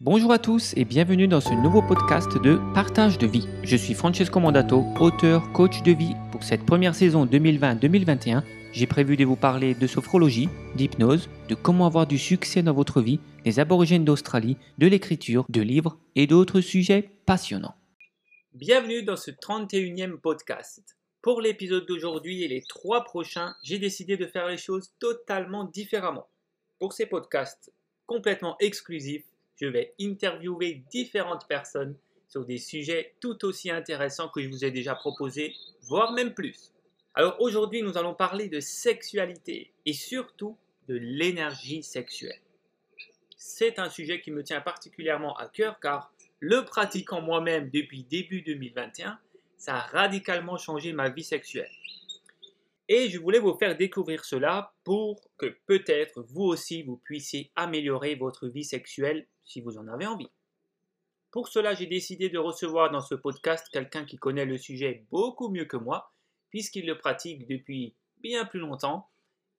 Bonjour à tous et bienvenue dans ce nouveau podcast de Partage de vie. Je suis Francesco Mandato, auteur, coach de vie. Pour cette première saison 2020-2021, j'ai prévu de vous parler de sophrologie, d'hypnose, de comment avoir du succès dans votre vie, des aborigènes d'Australie, de l'écriture, de livres et d'autres sujets passionnants. Bienvenue dans ce 31e podcast. Pour l'épisode d'aujourd'hui et les trois prochains, j'ai décidé de faire les choses totalement différemment. Pour ces podcasts complètement exclusifs, je vais interviewer différentes personnes sur des sujets tout aussi intéressants que je vous ai déjà proposés, voire même plus. Alors aujourd'hui, nous allons parler de sexualité et surtout de l'énergie sexuelle. C'est un sujet qui me tient particulièrement à cœur car le pratiquant moi-même depuis début 2021, ça a radicalement changé ma vie sexuelle. Et je voulais vous faire découvrir cela pour que peut-être vous aussi vous puissiez améliorer votre vie sexuelle si vous en avez envie. Pour cela, j'ai décidé de recevoir dans ce podcast quelqu'un qui connaît le sujet beaucoup mieux que moi, puisqu'il le pratique depuis bien plus longtemps,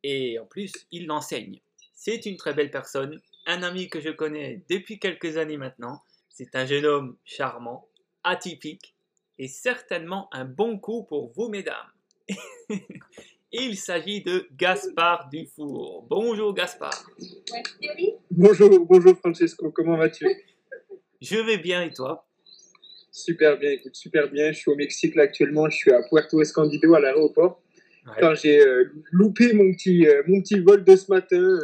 et en plus, il l'enseigne. C'est une très belle personne, un ami que je connais depuis quelques années maintenant. C'est un jeune homme charmant, atypique, et certainement un bon coup pour vous, mesdames. Il s'agit de Gaspard Dufour. Bonjour Gaspard. Bonjour, bonjour Francesco, comment vas-tu? Je vais bien et toi? Super bien, écoute, super bien. Je suis au Mexique là actuellement, je suis à Puerto Escondido à l'aéroport. Quand j'ai euh, loupé mon petit, euh, mon petit vol de ce matin.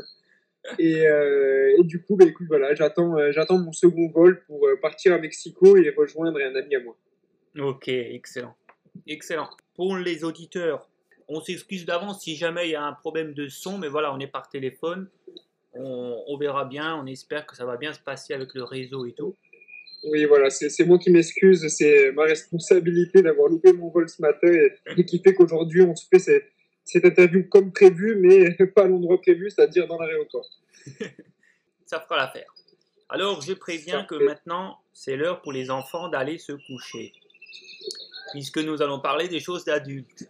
Et, euh, et du coup, bah, écoute, voilà, j'attends, j'attends mon second vol pour partir à Mexico et rejoindre un ami à moi. Ok, excellent. Excellent. Pour les auditeurs, on s'excuse d'avance si jamais il y a un problème de son, mais voilà, on est par téléphone. On, verra bien, on espère que ça va bien se passer avec le réseau et tout. Oui, voilà, c'est moi qui m'excuse, c'est ma responsabilité d'avoir loupé mon vol ce matin et, qui fait qu'aujourd'hui on se fait cette, cette, interview comme prévu, mais pas à l'endroit prévu, c'est-à-dire dans l'aéroport. ça fera l'affaire. Alors je préviens que maintenant c'est l'heure pour les enfants d'aller se coucher, puisque nous allons parler des choses d'adultes.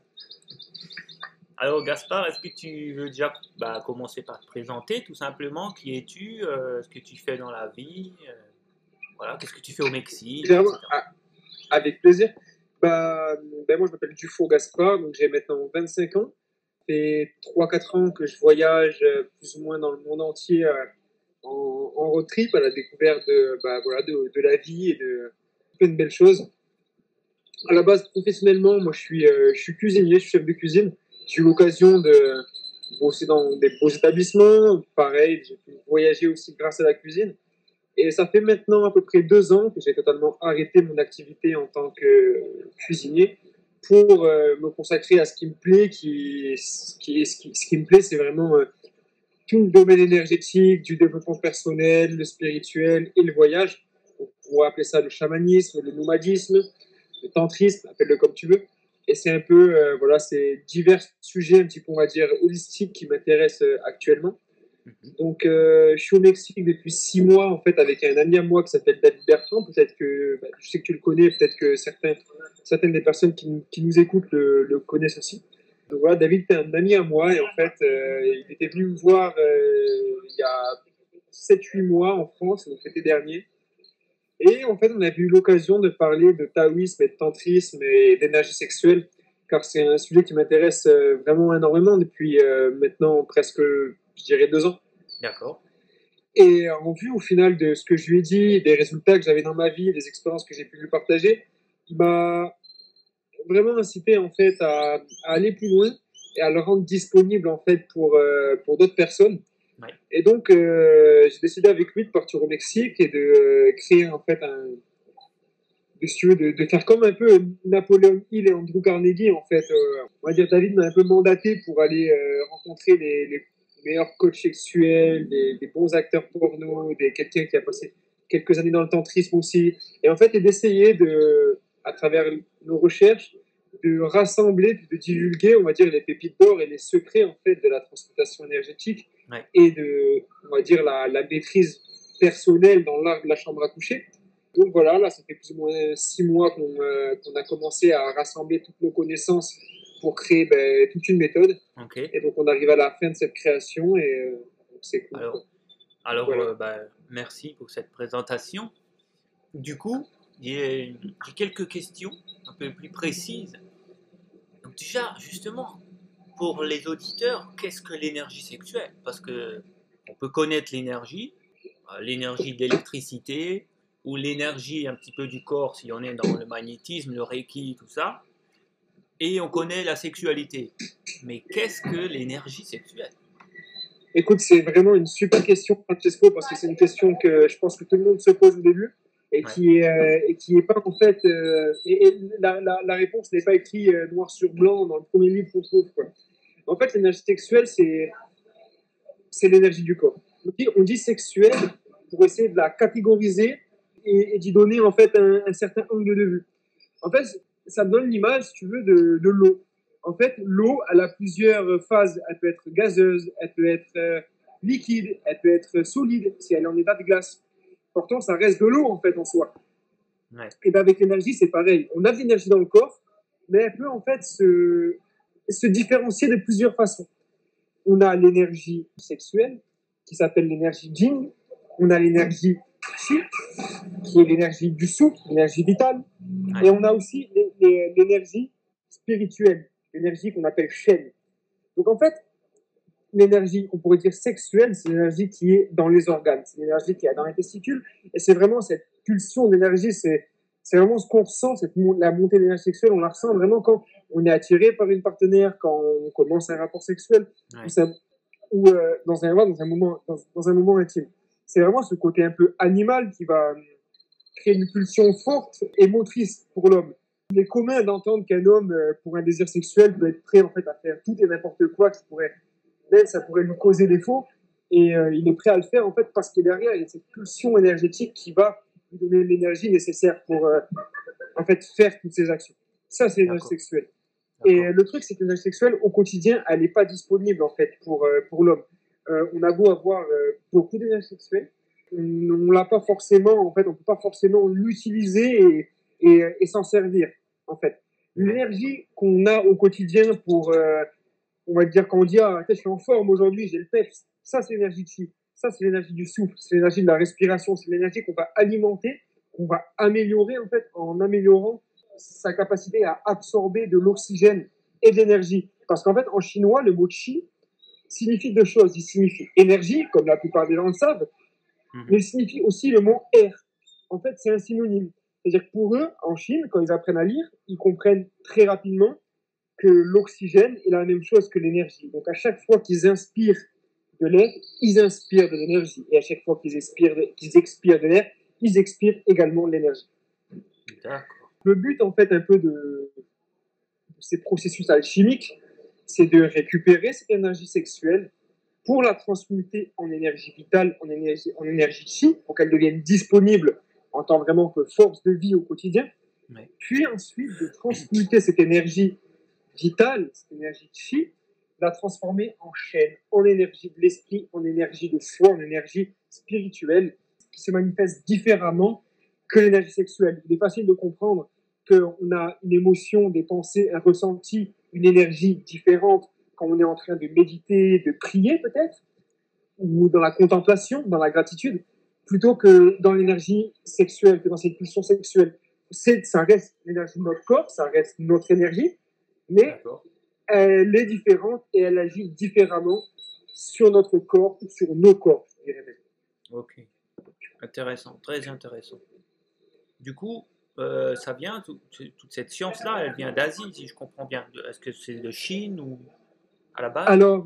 Alors Gaspard, est-ce que tu veux déjà bah, commencer par te présenter tout simplement? Qui es-tu? Euh, Ce que tu fais dans la vie? Euh, Voilà, qu'est-ce que tu fais au Mexique Avec plaisir. Bah, ben moi je m'appelle Dufour Gaspard, donc j'ai maintenant 25 ans. Ça fait 3-4 ans que je voyage euh, plus ou moins dans le monde entier en, en, road trip à la découverte de, bah, voilà, de, de, la vie et de plein de belles choses. À la base, professionnellement, moi je suis, je suis cuisinier, je suis chef de cuisine. J'ai eu l'occasion de bosser dans des beaux établissements. Pareil, j'ai pu voyager aussi grâce à la cuisine. Et ça fait maintenant à peu près deux ans que j'ai totalement arrêté mon activité en tant que cuisinier pour euh, me consacrer à ce qui me plaît. Qui, ce, qui, me plaît, c'est vraiment euh, tout le domaine énergétique, du développement personnel, le spirituel et le voyage. On pourrait appeler ça le chamanisme, le nomadisme, tantrisme, appelle-le comme tu veux. Et c'est un peu, euh, voilà, c'est divers sujets, un petit peu, on va dire, holistiques qui m'intéressent euh, actuellement. Mhm. Donc, euh, je suis au Mexique depuis six mois, en fait, avec un ami à moi qui s'appelle David Bertrand. Peut-être que, bah, je sais que tu le connais, peut-être que certains, certaines des personnes qui, qui nous écoutent le, le, connaissent aussi. Donc voilà, David est un ami à moi et en fait, il était venu me voir il y a 7-8 mois en France, donc l'été dernier. Et en fait, on a eu l'occasion de parler de taoïsme et de tantrisme et d'énergie sexuelle, car c'est un sujet qui m'intéresse euh, vraiment énormément depuis euh, maintenant presque, je dirais, deux ans. D'accord. Et en vue, au final, de ce que je lui ai dit, des résultats que j'avais dans ma vie, des expériences que j'ai pu lui partager, il m'a vraiment incité, en fait, à, aller plus loin et à le rendre disponible, en fait, pour, euh, pour d'autres personnes. Et donc, euh, j'ai décidé avec lui de partir au Mexique et de euh, créer en fait un. De, de, faire comme un peu Napoléon Hill et Andrew Carnegie, en fait. Euh, on va dire, David m'a un peu mandaté pour aller rencontrer les, meilleurs coachs sexuels, des, bons acteurs porno, quelqu'un qui a passé quelques années dans le tantrisme aussi. Et en fait, et d'essayer de, à travers nos recherches, de rassembler, de divulguer, on va dire, les pépites d'or et les secrets, en fait, de la transmutation énergétique et de, on va dire, la, la maîtrise personnelle dans l'art de la chambre à coucher. Donc voilà, là, ça fait plus ou moins six mois qu'on euh, a commencé à rassembler toutes nos connaissances pour créer ben, toute une méthode. Et donc on arrive à la fin de cette création et euh, c'est cool. Alors, euh, bah, merci pour cette présentation. Du coup, j'ai quelques questions un peu plus précises. Déjà, justement, pour les auditeurs, qu'est-ce que l'énergie sexuelle? Parce que on peut connaître l'énergie, euh, l'énergie d'électricité ou l'énergie un petit peu du corps si on est dans le magnétisme, le reiki, tout ça. Et on connaît la sexualité. Mais qu'est-ce que l'énergie sexuelle? Écoute, c'est vraiment une super question, Francesco, parce que c'est une question que je pense que tout le monde se pose au début et qui est euh, et qui est pas en fait euh, et, la, la, réponse n'est pas écrite euh, noir sur blanc dans le premier livre qu'on trouve quoi. En fait, l'énergie sexuelle c'est c'est l'énergie du corps. On dit, on dit sexuelle pour essayer de la catégoriser et, d'y donner en fait un, un, certain angle de vue. En fait, ça donne l'image, si tu veux, de, de l'eau. En fait, l'eau, elle a plusieurs phases. Elle peut être gazeuse, elle peut être liquide, elle peut être solide si elle est en état de glace. Pourtant, ça reste de l'eau en fait en soi. Et bien avec l'énergie, c'est pareil. On a de l'énergie dans le corps, mais elle peut en fait se, se différencier de plusieurs façons. On a l'énergie sexuelle, qui s'appelle l'énergie Jing. On a l'énergie Chi, qui est l'énergie du souffle, l'énergie vitale. Et on a aussi l'énergie spirituelle, l'énergie qu'on appelle Shen. Donc en fait, l'énergie, on pourrait dire sexuelle, c'est l'énergie qui est dans les organes, c'est l'énergie qui est dans les testicules, et c'est vraiment cette pulsion d'énergie, c'est c'est vraiment ce qu'on ressent, cette, la montée d'énergie sexuelle, on la ressent vraiment quand on est attiré par une partenaire, quand on commence un rapport sexuel, ou, euh, dans, un, dans, un moment, dans, un moment intime. C'est vraiment ce côté un peu animal qui va euh, créer une pulsion forte et motrice pour l'homme. Il est commun d'entendre qu'un homme, euh, pour un désir sexuel, peut être prêt en fait à faire tout et n'importe quoi qui pourrait ça pourrait lui causer défaut. Et euh, il est prêt à le faire, en fait, parce que derrière, il y a cette pulsion énergétique qui va lui donner l'énergie nécessaire pour, euh, en fait, faire toutes ces actions. Ça, c'est l'énergie sexuelle. Et le truc, c'est que l'énergie sexuelle, au quotidien, elle n'est pas disponible, en fait, pour, euh, pour l'homme. on a beau avoir beaucoup d'énergie sexuelle, on l'a pas forcément, en fait, on peut pas forcément l'utiliser et, et, et s'en servir, en fait. L'énergie qu'on a au quotidien pour on va dire, quand on dit, ah, je suis en forme aujourd'hui, j'ai le peps, ça, c'est l'énergie de chi. Ça, c'est l'énergie du souffle, c'est l'énergie de la respiration, c'est l'énergie qu'on va alimenter, qu'on va améliorer, en fait, en améliorant sa capacité à absorber de l'oxygène et de l'énergie. Parce qu'en fait, en chinois, le mot chi signifie deux choses. Il signifie énergie, comme la plupart des gens le savent, mhm. mais il signifie aussi le mot air. En fait, c'est un synonyme. C'est-à-dire que pour eux, en Chine, quand ils apprennent à lire, ils comprennent très rapidement que l'oxygène est la même chose que l'énergie. Donc à chaque fois qu'ils inspirent de l'air, ils inspirent de l'énergie. Et à chaque fois qu'ils expirent, qu'ils expirent de l'air, ils expirent également de l'énergie. Le but, en fait, un peu de, ces processus alchimiques, c'est de récupérer cette énergie sexuelle pour la transmuter en énergie vitale, en énergie, en énergie chi, pour qu'elle devienne disponible en tant vraiment que force de vie au quotidien. Puis ensuite, de transmuter cette énergie vitale, cette énergie chi, la transformer en chaîne, en énergie de l'esprit, en énergie de foi, en énergie spirituelle, qui se manifeste différemment que l'énergie sexuelle. Il est facile de comprendre qu'on a une émotion, des pensées, un ressenti, une énergie différente quand on est en train de méditer, de prier peut-être, ou dans la contemplation, dans la gratitude, plutôt que dans l'énergie sexuelle, que dans cette pulsion sexuelle. ça reste l'énergie de notre corps, ça reste notre énergie, mais elle est différente et elle agit différemment sur notre corps ou sur nos corps, je dirais même. Ok, intéressant, très intéressant. Du coup, euh, ça vient, toute cette science-là, elle vient d'Asie, si je comprends bien. Est-ce que c'est de Chine ou à la base? Alors,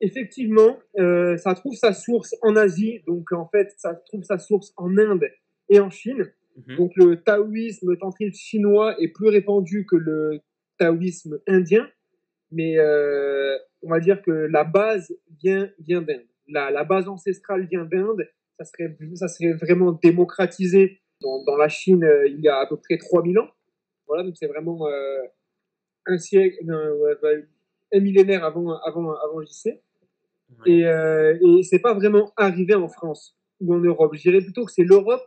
effectivement, euh, ça trouve sa source en Asie, donc en fait, ça trouve sa source en Inde et en Chine. Mhm. Donc le taoïsme, le tantrisme chinois est plus répandu que le taoïsme indien, mais euh, on va dire que la base vient, vient d'Inde. La, la, base ancestrale vient d'Inde, ça serait, ça serait vraiment démocratisé dans, dans, la Chine euh, il y a à peu près 3000 ans. Voilà, donc c'est vraiment euh, un siècle, un millénaire avant, avant, avant JC. Et, et c'est pas vraiment arrivé en France ou en Europe. Je dirais plutôt que c'est l'Europe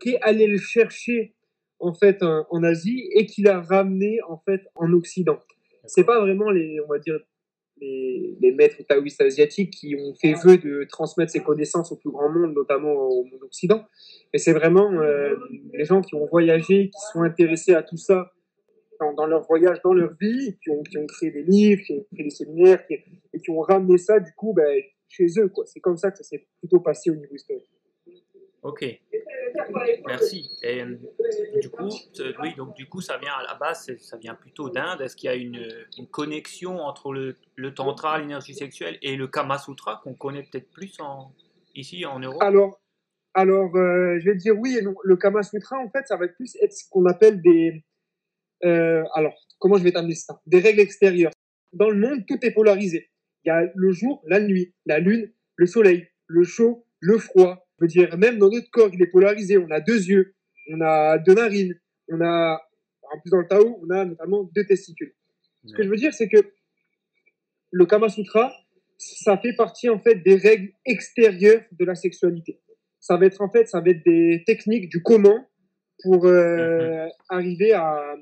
qui est allée le chercher en fait en Asie et qu'il a ramené en fait en Occident. C'est pas vraiment les, on va dire, les, maîtres taoïstes asiatiques qui ont fait vœu de transmettre ces connaissances au plus grand monde, notamment au monde occident. Mais c'est vraiment euh, les gens qui ont voyagé, qui sont intéressés à tout ça dans, leur voyage, dans leur vie, qui ont, qui ont, créé des livres, qui ont créé des séminaires, et qui ont ramené ça du coup ben, chez eux. C'est comme ça que ça s'est plutôt passé au niveau historique. Ok, merci. Et, euh, du coup, oui, donc du coup, ça vient à la base, ça vient plutôt d'Inde. Est-ce qu'il y a une, une, connexion entre le, le tantra, l'énergie sexuelle, et le Kama Sutra qu'on connaît peut-être plus en, ici en Europe? Alors, alors euh, je vais dire oui et non. Le Kama Sutra, en fait, ça va plus être ce qu'on appelle des. Euh, alors, comment je vais t'amener ça? Des règles extérieures. Dans le monde, tout est polarisé. Il y a le jour, la nuit, la lune, le soleil, le chaud, le froid, je veux dire, même dans notre corps, il est polarisé. On a deux yeux, on a deux narines, on a, en plus dans le Tao, on a notamment deux testicules. Ce que je veux dire, c'est que le Kama Sutra, ça fait partie en fait des règles extérieures de la sexualité. Ça va être en fait, ça va être des techniques du comment pour euh, mhm. arriver à,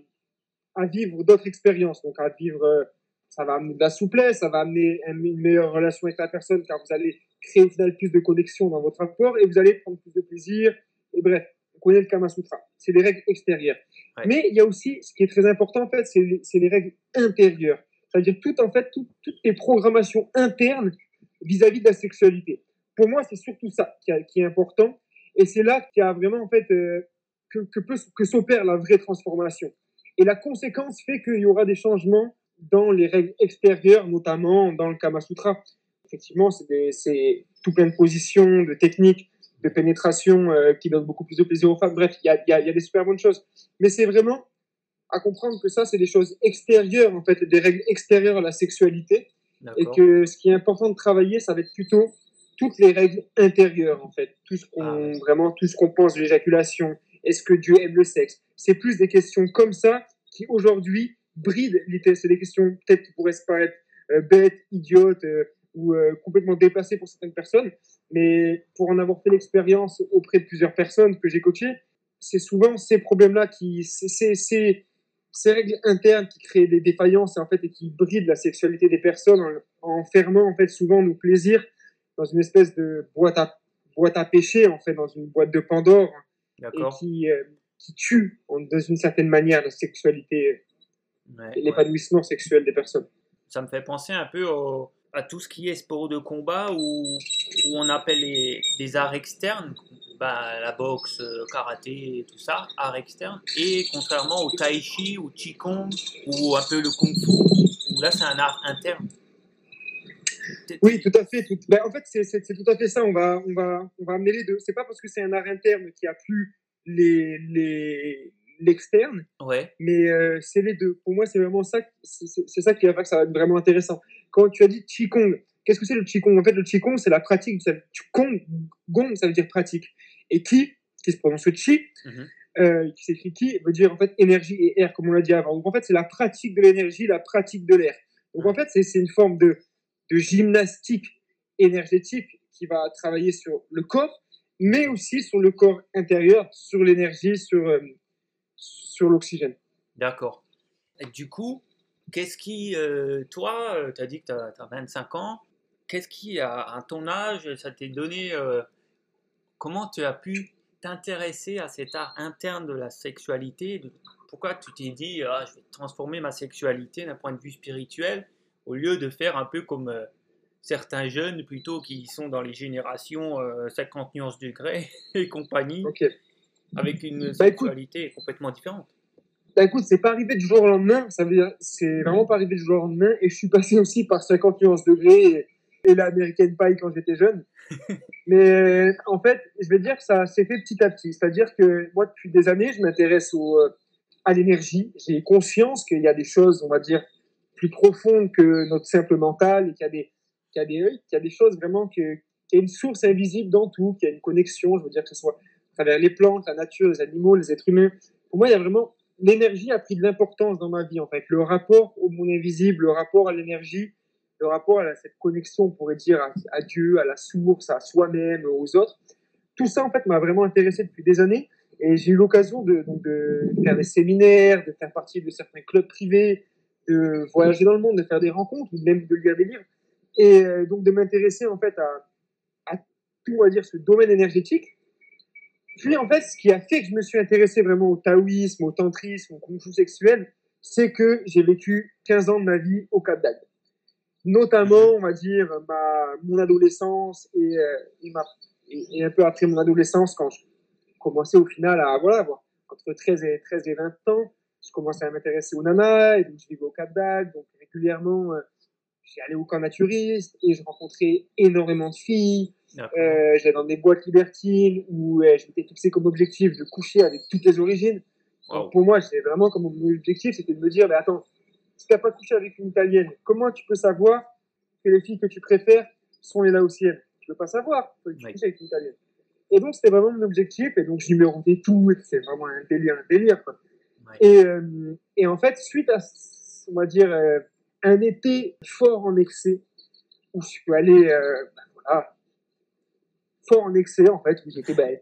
à vivre d'autres expériences, donc à vivre euh, ça va amener de la souplesse, ça va amener une meilleure relation avec la personne car vous allez créer au final plus de connexion dans votre rapport et vous allez prendre plus de plaisir. Et bref, vous connaissez le Kama Sutra. C'est des règles extérieures. Mais il y a aussi, ce qui est très important en fait, c'est les, règles intérieures. C'est-à-dire tout en fait, toutes les programmations internes vis-à-vis de la sexualité. Pour moi, c'est surtout ça qui, est important. Et c'est là qu'il y a vraiment en fait euh, que, que, que s'opère la vraie transformation. Et la conséquence fait qu'il y aura des changements dans les règles extérieures, notamment dans le Kama Sutra. Effectivement, c'est tout plein de positions, de techniques, de pénétration euh, qui donnent beaucoup plus de plaisir aux femmes. Bref, il y a, y, y a, des super bonnes choses. Mais c'est vraiment à comprendre que ça, c'est des choses extérieures, en fait, des règles extérieures à la sexualité. Et que ce qui est important de travailler, ça va être plutôt toutes les règles intérieures, en fait. Tout ce qu'on, ah vraiment, tout ce qu'on pense de l'éjaculation. Est-ce que Dieu aime le sexe? C'est plus des questions comme ça qui, aujourd'hui, bride C'est des questions peut-être qui pourraient se paraître euh, bêtes, idiotes euh, ou euh, complètement déplacées pour certaines personnes. Mais pour en avoir fait l'expérience auprès de plusieurs personnes que j'ai coachées, c'est souvent ces problèmes-là qui, c'est ces règles internes qui créent des défaillances et en fait et qui brident la sexualité des personnes en, en, fermant en fait souvent nos plaisirs dans une espèce de boîte à boîte à péché en fait dans une boîte de Pandore et qui qui tue dans une certaine manière la sexualité l'épanouissement sexuel des personnes. Ça me fait penser un peu à tout ce qui est sport de combat où on appelle les, des arts externes, bah, la boxe, euh, karaté tout ça, arts externes, et contrairement au tai chi ou qigong ou un peu le kung fu, où là c'est un art interne. Oui, tout à fait. Tout... Ben, en fait, c'est tout à fait ça. On va, on va, on va amener les deux. C'est pas parce que c'est un art interne qui a plus les, les, l'externe. Ouais. Mais euh, c'est les deux. Pour moi, c'est vraiment ça. C'est ça qui va faire que ça va être vraiment intéressant. Quand tu as dit Qigong, qu'est-ce que c'est le Qigong? En fait, le Qigong, c'est la pratique. Qigong, Gong, ça veut dire pratique. Et Qi, qui se prononce Qi, mhm. euh, qui s'écrit Qi, veut dire en fait énergie et air, comme on l'a dit avant. Donc en fait, c'est la pratique de l'énergie, la pratique de l'air. Donc en fait, c'est une forme de, de gymnastique énergétique qui va travailler sur le corps, mais aussi sur le corps intérieur, sur l'énergie, sur, euh, sur l'oxygène. D'accord. Du coup, qu'est-ce qui, euh, toi, euh, tu as dit que tu as, 25 ans, qu'est-ce qui, à, ton âge, ça t'est donné, euh, comment tu as pu t'intéresser à cet art interne de la sexualité? Pourquoi tu t'es dit, ah, je vais transformer ma sexualité d'un point de vue spirituel, au lieu de faire un peu comme certains jeunes plutôt qui sont dans les générations 50 nuances degrés et compagnie, avec une bah, sexualité complètement différente? Bah écoute, c'est pas arrivé du jour au lendemain, ça veut dire, c'est vraiment pas arrivé du jour au lendemain, et je suis passé aussi par 50 nuances degrés et, et l'American Pie quand j'étais jeune. Mais en fait, je vais dire que ça s'est fait petit à petit. C'est-à-dire que moi, depuis des années, je m'intéresse au, euh, à l'énergie. J'ai conscience qu'il y a des choses, on va dire, plus profondes que notre simple mental, et qu'il y a des, qu'il y a des, qu'il y a des choses vraiment que, qu'il y a une source invisible dans tout, qu'il y a une connexion, je veux dire que ce soit à travers les plantes, la nature, les animaux, les êtres humains. Pour moi, il y a vraiment l'énergie a pris de l'importance dans ma vie en fait. Le rapport au monde invisible, le rapport à l'énergie, le rapport à cette connexion, on pourrait dire, à, Dieu, à la source, à soi-même, aux autres. Tout ça en fait m'a vraiment intéressé depuis des années et j'ai eu l'occasion de, faire des séminaires, de faire partie de certains clubs privés, de voyager dans le monde, de faire des rencontres, même de lire des livres, et euh, donc de m'intéresser en fait à, à tout, on va dire, ce domaine énergétique. Puis en fait, ce qui a fait que je me suis intéressé vraiment au taoïsme, au tantrisme, au kung fu sexuel, c'est que j'ai vécu 15 ans de ma vie au Cap d'Agde. Notamment, on va dire, ma, mon adolescence et, euh, et, un peu après mon adolescence, quand je commençais au final à voilà, avoir entre 13 et, 13 et 20 ans, je commençais à m'intéresser aux nanas, et donc je vivais au Cap d'Agde, donc régulièrement, euh, j'allais au camp naturiste et je rencontrais énormément de filles. Euh, j'allais dans des boîtes libertines où euh, je m'étais fixé comme objectif de coucher avec toutes les origines. Wow. Donc, pour moi, c'était vraiment comme mon objectif, c'était de me dire, mais attends, si t'as pas couché avec une italienne, comment tu peux savoir que les filles que tu préfères sont les laotiennes? Tu peux pas savoir, que tu couches avec une italienne. Et donc, c'était vraiment mon objectif, et donc je numérotais tout, et c'est vraiment un délire, un délire, quoi. Ouais. Et, euh, et en fait, suite à, on va dire, euh, un été fort en excès, où je suis allé, euh, ben voilà, en excès, en fait, où j'étais, ben,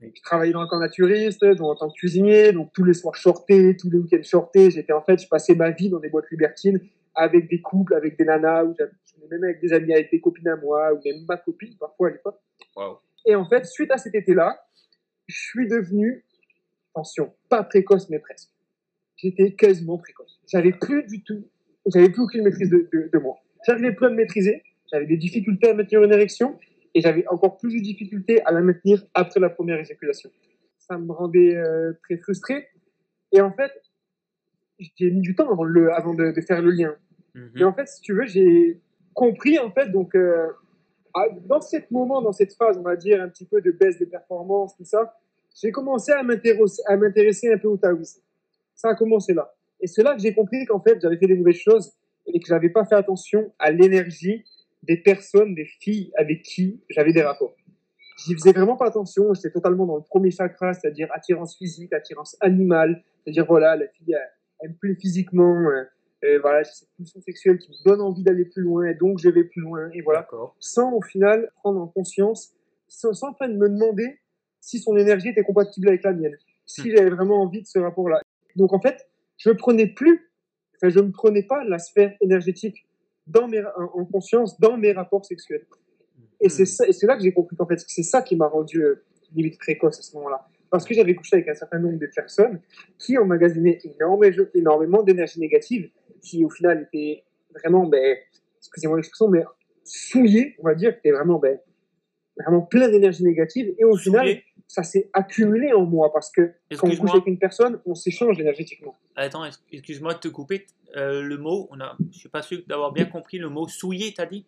je travaillais dans le camp naturiste, donc en tant que cuisinier, donc tous les soirs sortais, tous les week-ends sortais, j'étais, en fait, je passais ma vie dans des boîtes libertines, avec des couples, avec des nanas, ou même avec des amis, avec des copines à moi, ou même ma copine, parfois à l'époque. Wow. Et en fait, suite à cet été-là, je suis devenu, attention, pas précoce, mais presque. J'étais quasiment précoce. J'avais plus du tout, j'avais plus aucune maîtrise de, de, de moi. J'arrivais plus à me maîtriser, j'avais des difficultés à maintenir une érection, et j'avais encore plus de difficultés à la maintenir après la première éjaculation. Ça me rendait euh, très frustré. Et en fait, j'ai mis du temps avant, le, avant de, de faire le lien. Mhm. Et en fait, si tu veux, j'ai compris, en fait, donc, euh, à- dans ce moment, dans cette phase, on va dire, un petit peu de baisse de performance, tout ça, j'ai commencé à m'intéresser, à m'intéresser un peu au taoïsme. Ça a commencé là. Et c'est là que j'ai compris qu'en fait, j'avais fait des mauvaises choses et que j'avais pas fait attention à l'énergie des personnes, des filles avec qui j'avais des rapports. J'y faisais vraiment pas attention. J'étais totalement dans le premier chakra, c'est-à-dire attirance physique, attirance animale. C'est-à-dire, voilà, la fille, elle, elle me plaît physiquement. euh, et voilà, j'ai cette pulsion sexuelle qui me donne envie d'aller plus loin, et donc je vais plus loin, et voilà. Sans au final prendre en conscience, sans, sans en train de me demander si son énergie était compatible avec la mienne, si j'avais vraiment envie de ce rapport-là. Donc en fait, je ne prenais plus, enfin, je ne prenais pas la sphère énergétique dans mes, en, en conscience dans mes rapports sexuels. Et c'est ça- et c'est là que j'ai compris qu'en fait, c'est ça qui m'a rendu euh, limite précoce à ce moment-là. Parce que j'avais couché avec un certain nombre de personnes qui emmagasinaient énormément, énormément d'énergie négative, qui au final étaient vraiment, ben, excusez-moi l'expression, mais souillées, on va dire, qui étaient vraiment, ben, vraiment plein d'énergie négative. Et au final, ça s'est accumulé en moi parce que quand on couche avec une personne, on s'échange énergétiquement. Attends, ex- excuse-moi de te couper. Euh, le mot, on a, je suis pas sûr d'avoir bien compris le mot souillé, t'as dit?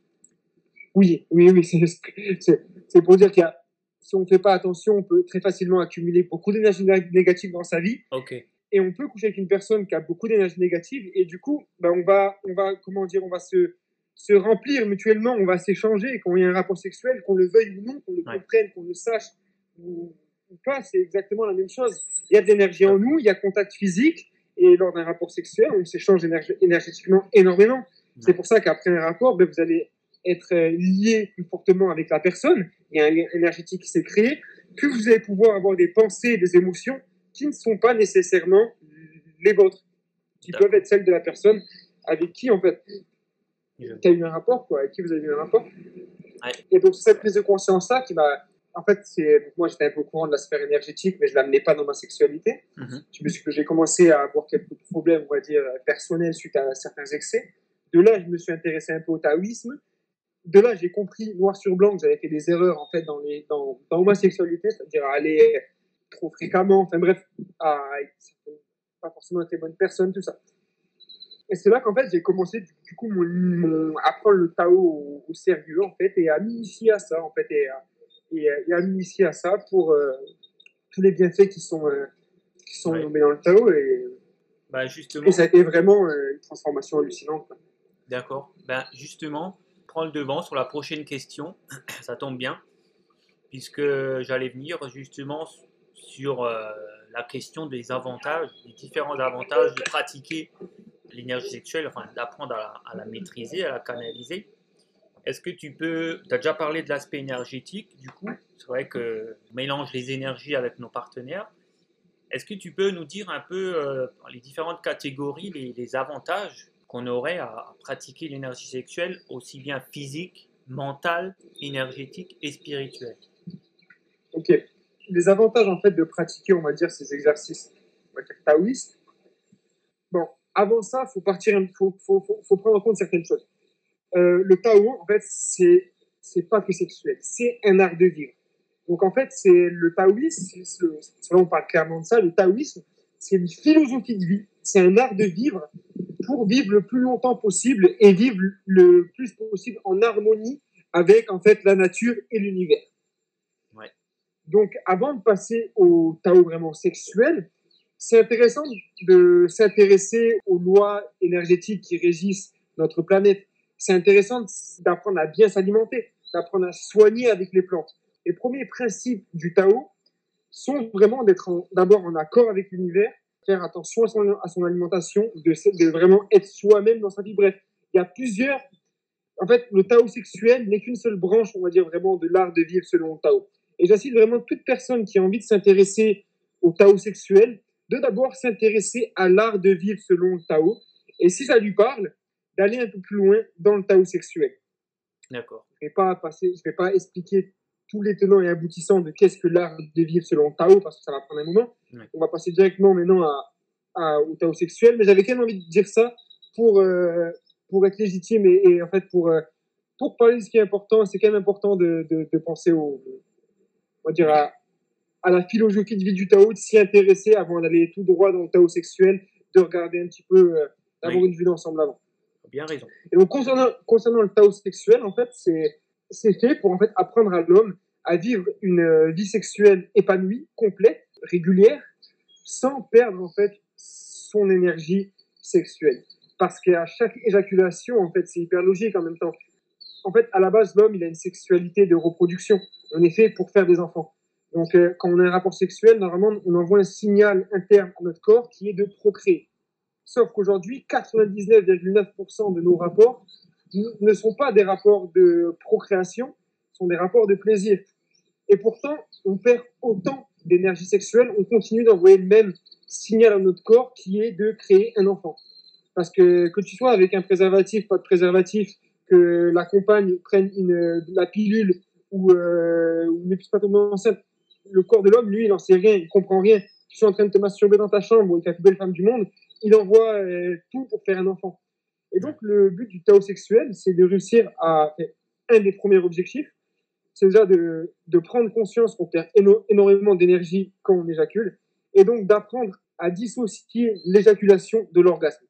Oui, oui, oui, c'est- pour dire qu'il y a, si on ne fait pas attention, on peut très facilement accumuler beaucoup d'énergie né- négative dans sa vie. Ok. et on peut coucher avec une personne qui a beaucoup d'énergie négative et du coup ben, on va on va comment dire on va se se remplir mutuellement on va s'échanger quand il y a un rapport sexuel qu'on le veuille ou non qu'on le Ouais. comprenne qu'on le sache ou, ou pas c'est exactement la même chose. Il y a de l'énergie en nous il y a contact physique et lors d'un rapport sexuel on s'échange énerg- énergétiquement énormément. C'est pour ça qu'après un rapport ben, vous allez être euh, lié plus fortement avec la personne. Il y a un lien énergétique qui s'est créé. Que vous allez pouvoir avoir des pensées des émotions qui ne sont pas nécessairement les vôtres, qui peuvent être celles de la personne avec qui, en fait, Je- qui a eu un rapport, quoi, avec qui vous avez eu un rapport. Ouais. Et donc, cette prise de conscience-là qui m'a. En fait, c'est moi, j'étais un peu au courant de la sphère énergétique, mais je l'amenais pas dans ma sexualité. Me suis, j'ai commencé à avoir quelques problèmes, on va dire, personnels suite à certains excès. De là, je me suis intéressé un peu au taoïsme. De là, j'ai compris noir sur blanc que j'avais fait des erreurs, en fait, dans, les, dans, dans ma sexualité, c'est-à-dire à aller trop fréquemment, enfin bref, à être pas forcément être les bonnes personnes, tout ça. Et c'est là qu'en fait, j'ai commencé, du, du coup, mon, mon- à prendre le Tao au, au sérieux, en fait, et à m'initier à ça, en fait, et à, et, à- et à m'initier à ça pour euh, tous les bienfaits qui sont, euh, qui sont Ouais. nommés dans le Tao, et, Bah justement, et ça a été vraiment euh, une transformation hallucinante. d'accord. Ben justement, prends le devant sur la prochaine question. Ça tombe bien, puisque j'allais venir justement sur euh, la question des avantages, des différents avantages de pratiquer l'énergie sexuelle, enfin d'apprendre à la maîtriser, à la canaliser. Est-ce que tu peux, tu as déjà parlé de l'aspect énergétique, du coup, c'est vrai que on mélange les énergies avec nos partenaires. Est-ce que tu peux nous dire un peu euh, les différentes catégories, les, avantages qu'on aurait à, pratiquer l'énergie sexuelle, aussi bien physique, mentale, énergétique et spirituelle? Ok. Les avantages en fait de pratiquer, on va dire, ces exercices, taoïstes. Bon, avant ça, faut, faut, prendre en compte certaines choses. Euh, le Tao, en fait, c'est c'est pas que sexuel, c'est un art de vivre. Donc en fait, c'est le taoïsme, là on parle clairement de ça, le taoïsme, c'est une philosophie de vie, c'est un art de vivre pour vivre le plus longtemps possible et vivre le plus possible en harmonie avec en fait la nature et l'univers. Ouais. Donc avant de passer au Tao vraiment sexuel, c'est intéressant de s'intéresser aux lois énergétiques qui régissent notre planète. C'est intéressant d'apprendre à bien s'alimenter, d'apprendre à soigner avec les plantes les premiers principes du Tao sont vraiment d'être d'abord en accord avec l'univers, faire attention à son, alimentation, de, vraiment être soi-même dans sa vie. Bref, il y a plusieurs. En fait, le Tao sexuel n'est qu'une seule branche, on va dire vraiment, de l'art de vivre selon le Tao. Et j'incite vraiment toute personne qui a envie de s'intéresser au Tao sexuel de d'abord s'intéresser à l'art de vivre selon le Tao. Et si ça lui parle, d'aller un peu plus loin dans le Tao sexuel. D'accord. Je ne vais pas passer, je vais pas expliquer tous les tenants et aboutissants de qu'est-ce que l'art de vivre selon Tao, parce que ça va prendre un moment. On va passer directement maintenant à, au Tao sexuel, mais j'avais quand même envie de dire ça pour, euh, pour être légitime et, en fait pour, euh, pour parler de ce qui est important. C'est quand même important de, de, penser au, on va dire à, à, la philosophie de vie du Tao, de s'y intéresser avant d'aller tout droit dans le Tao sexuel, de regarder un petit peu, euh, d'avoir une vue d'ensemble avant. Bien raison. Et donc concernant, le Tao sexuel, en fait, c'est c'est fait pour en fait apprendre à l'homme à vivre une euh, vie sexuelle épanouie, complète, régulière, sans perdre en fait son énergie sexuelle. Parce qu'à chaque éjaculation, en fait, c'est hyper logique en même temps. En fait, à la base, l'homme, il a une sexualité de reproduction. On est fait pour faire des enfants. Donc, euh, quand on a un rapport sexuel, normalement, on envoie un signal interne à notre corps qui est de procréer. Sauf qu'aujourd'hui, 99,9% de nos rapports ne sont pas des rapports de procréation, sont des rapports de plaisir. Et pourtant, on perd autant d'énergie sexuelle, on continue d'envoyer le même signal à notre corps qui est de créer un enfant. Parce que que tu sois avec un préservatif, pas de préservatif, que la compagne prenne la pilule ou, euh, ou ne puisse pas enceinte, le corps de l'homme, lui, il n'en sait rien, il comprend rien. Tu es en train de te masturber dans ta chambre avec la plus belle femme du monde, il envoie euh, tout pour faire un enfant. Et donc, le but du Tao sexuel, c'est de réussir à. Un des premiers objectifs, c'est déjà de, de, prendre conscience qu'on perd énormément d'énergie quand on éjacule, et donc d'apprendre à dissocier l'éjaculation de l'orgasme.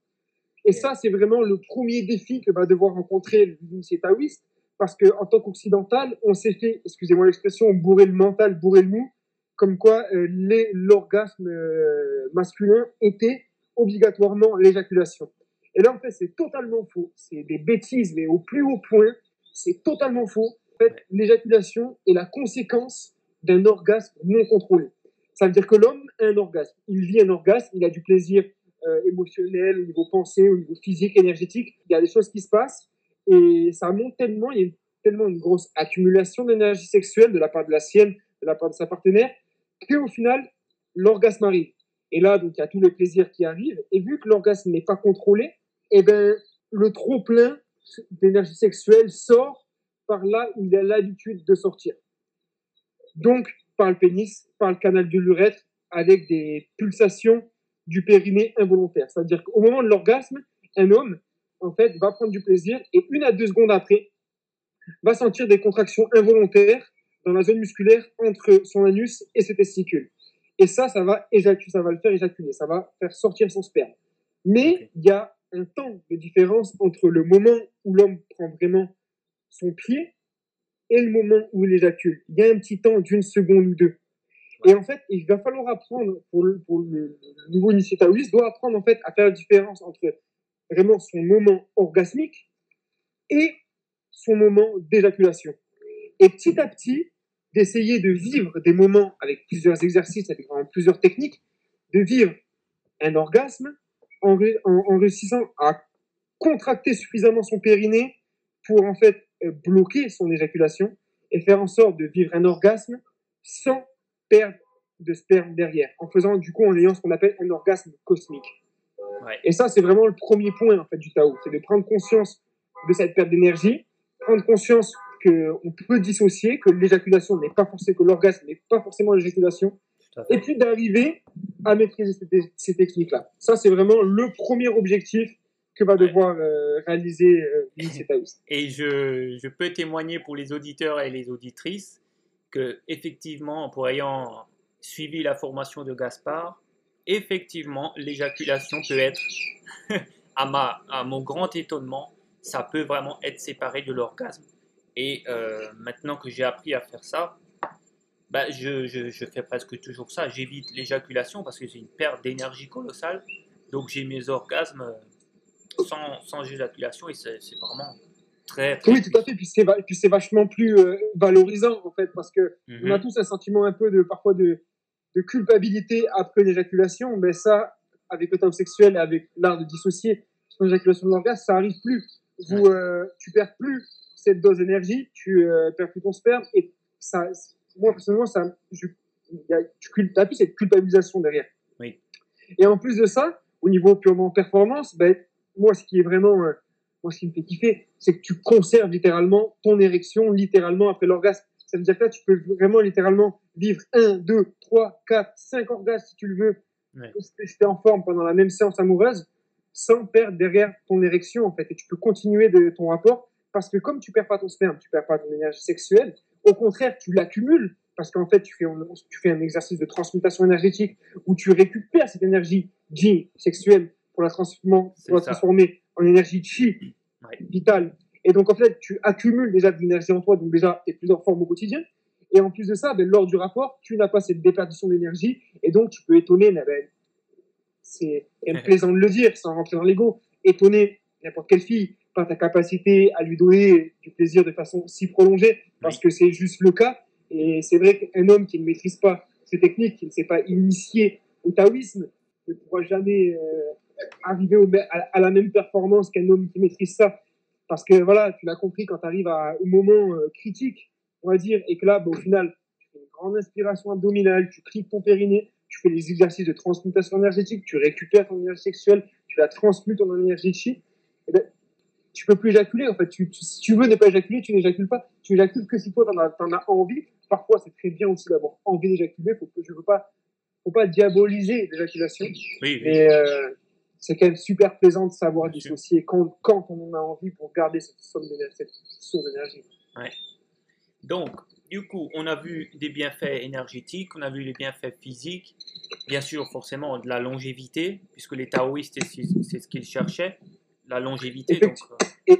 Et ça, c'est vraiment le premier défi que va devoir rencontrer l'initié taoïste, parce qu'en tant qu'occidental, on s'est fait, excusez-moi l'expression, bourrer le mental, bourrer le mou, comme quoi euh, l'orgasme euh, masculin était obligatoirement l'éjaculation. Et là, en fait, c'est totalement faux. C'est des bêtises, mais au plus haut point, c'est totalement faux. En fait, l'éjaculation est la conséquence d'un orgasme non contrôlé. Ça veut dire que l'homme a un orgasme. Il vit un orgasme, il a du plaisir euh, émotionnel, au niveau pensée, au niveau physique, énergétique. Il y a des choses qui se passent et ça monte tellement, il y a tellement une grosse accumulation d'énergie sexuelle de la part de la sienne, de la part de sa partenaire, qu'au final, l'orgasme arrive. Et là, donc, il y a tous les plaisirs qui arrivent. Et vu que l'orgasme n'est pas contrôlé, eh ben, le trop-plein d'énergie sexuelle sort par là où il a l'habitude de sortir. Donc, par le pénis, par le canal de l'urètre, avec des pulsations du périnée involontaire. C'est-à-dire qu'au moment de l'orgasme, un homme, en fait, va prendre du plaisir et une à deux secondes après, va sentir des contractions involontaires dans la zone musculaire entre son anus et ses testicules. Et ça, ça va, éjaculer, ça va le faire éjaculer, ça va faire sortir son sperme. Mais il y a un temps de différence entre le moment où l'homme prend vraiment son pied et le moment où il éjacule. Il y a un petit temps d'une seconde ou deux. Et en fait, il va falloir apprendre, pour le, pour le nouveau initié doit apprendre en fait à faire la différence entre vraiment son moment orgasmique et son moment d'éjaculation. Et petit à petit, d'essayer de vivre des moments avec plusieurs exercices, avec plusieurs techniques, de vivre un orgasme en, réussissant à contracter suffisamment son périnée pour en fait euh, bloquer son éjaculation et faire en sorte de vivre un orgasme sans perdre de sperme derrière, en faisant du coup en ayant ce qu'on appelle un orgasme cosmique. Et ça, c'est vraiment le premier point en fait du Tao, c'est de prendre conscience de cette perte d'énergie, prendre conscience qu'on peut dissocier, que l'éjaculation n'est pas forcément, que l'orgasme n'est pas forcément l'éjaculation, et puis d'arriver à maîtriser ces, techniques-là. Ça, c'est vraiment le premier objectif que va devoir euh, réaliser euh, Et je, je, peux témoigner pour les auditeurs et les auditrices que, effectivement, pour ayant suivi la formation de Gaspard, effectivement, l'éjaculation peut être, à, ma, à mon grand étonnement, ça peut vraiment être séparé de l'orgasme. Et euh, maintenant que j'ai appris à faire ça, bah, je, je, fais presque toujours ça. J'évite l'éjaculation parce que c'est une perte d'énergie colossale. Donc j'ai mes orgasmes sans, sans éjaculation et c'est vraiment très, Oui, tout à fait. Puis c'est vachement plus euh, valorisant en fait parce que on a mhm. tous un sentiment un peu de parfois de, de culpabilité après une éjaculation. Mais ça, avec le Tao sexuel, avec l'art de dissocier son éjaculation de l'orgasme, ça arrive plus. Vous, euh, tu perds plus cette dose d'énergie, tu euh, perds plus ton sperme et ça, moi personnellement, ça, je, y a, tu as plus cette culpabilisation derrière. Oui. Et en plus de ça, au niveau purement performance, ben, moi, ce qui est vraiment, euh, moi, ce qui me fait kiffer, c'est que tu conserves littéralement ton érection, littéralement après l'orgasme. Ça veut dire que là, tu peux vraiment littéralement vivre un, deux, trois, quatre, cinq orgasmes si tu le veux, ouais. si tu es en forme pendant la même séance amoureuse, sans perdre derrière ton érection, en fait. Et tu peux continuer de ton rapport parce que comme tu perds pas ton sperme, tu perds pas ton énergie sexuelle, au contraire, tu l'accumules parce qu'en fait, tu fais, un, tu fais un exercice de transmutation énergétique où tu récupères cette énergie G sexuelle pour la, transformer en énergie chi vitale. Et donc, en fait, tu accumules déjà de l'énergie en toi, donc déjà, tu es plus en forme au quotidien. Et en plus de ça, ben, lors du rapport, tu n'as pas cette déperdition d'énergie, et donc tu peux étonner, ben, c'est plaisant de le dire, sans rentrer dans l'ego, étonner n'importe quelle fille par ta capacité à lui donner du plaisir de façon si prolongée, parce que c'est juste le cas. Et c'est vrai qu'un homme qui ne maîtrise pas ces techniques, qui ne s'est pas initié au taoïsme, ne pourra jamais euh, arriver au, à, la même performance qu'un homme qui maîtrise ça. Parce que voilà, tu l'as compris quand tu arrives à, au moment euh, critique, on va dire, et que là, bah, au final, tu fais une grande inspiration abdominale, tu cliques ton périnée, tu fais les exercices de transmutation énergétique, tu récupères ton énergie sexuelle, tu la transmutes en énergie chi, et tu peux plus éjaculer. En fait, tu, si tu veux ne pas éjaculer, tu n'éjacules pas. Tu éjacules que si toi, tu en, as envie. Parfois, c'est très bien aussi d'avoir envie d'éjaculer. Je ne veux pas, faut pas diaboliser l'éjaculation. Oui, Mais euh, c'est quand même super plaisant de savoir dissocier quand, quand on en a envie pour garder cette, source d'énergie. Ouais. Donc, du coup, on a vu des bienfaits énergétiques, on a vu les bienfaits physiques, bien sûr, forcément, de la longévité, puisque les taoïstes, c'est ce qu'ils cherchaient, la longévité. donc... Euh.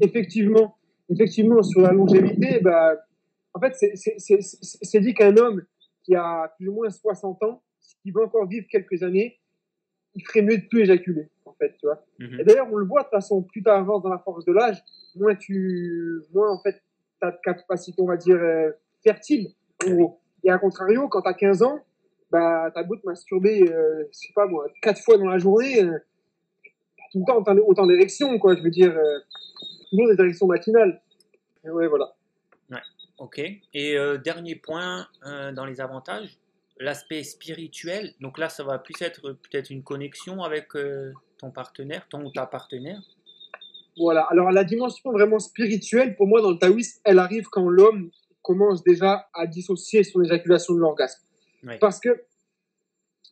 effectivement, effectivement, sur la longévité, bah, en fait, c'est dit qu'un homme qui a plus ou moins 60 ans, qui veut encore vivre quelques années, il ferait mieux de plus éjaculer, en fait, tu vois. Mhm. Et d'ailleurs, on le voit de toute façon, plus tu avances dans la force de l'âge, moins tu, moins en fait, ta capacité, on va dire, euh, fertile, en gros. Et à contrario, quand tu as 15 ans, bah, t'as beau te masturber, euh, je sais pas moi, quatre fois dans la journée, euh, tout le temps autant, autant d'érections, quoi. Je veux dire, euh, toujours des érections matinales. Et ouais, voilà. Ouais, ok. Et euh, dernier point euh, dans les avantages, l'aspect spirituel. Donc là, ça va plus être peut-être une connexion avec ton partenaire, ton ou ta partenaire. Voilà. Alors la dimension vraiment spirituelle, pour moi, dans le taoïsme, elle arrive quand l'homme commence déjà à dissocier son éjaculation de l'orgasme. Parce que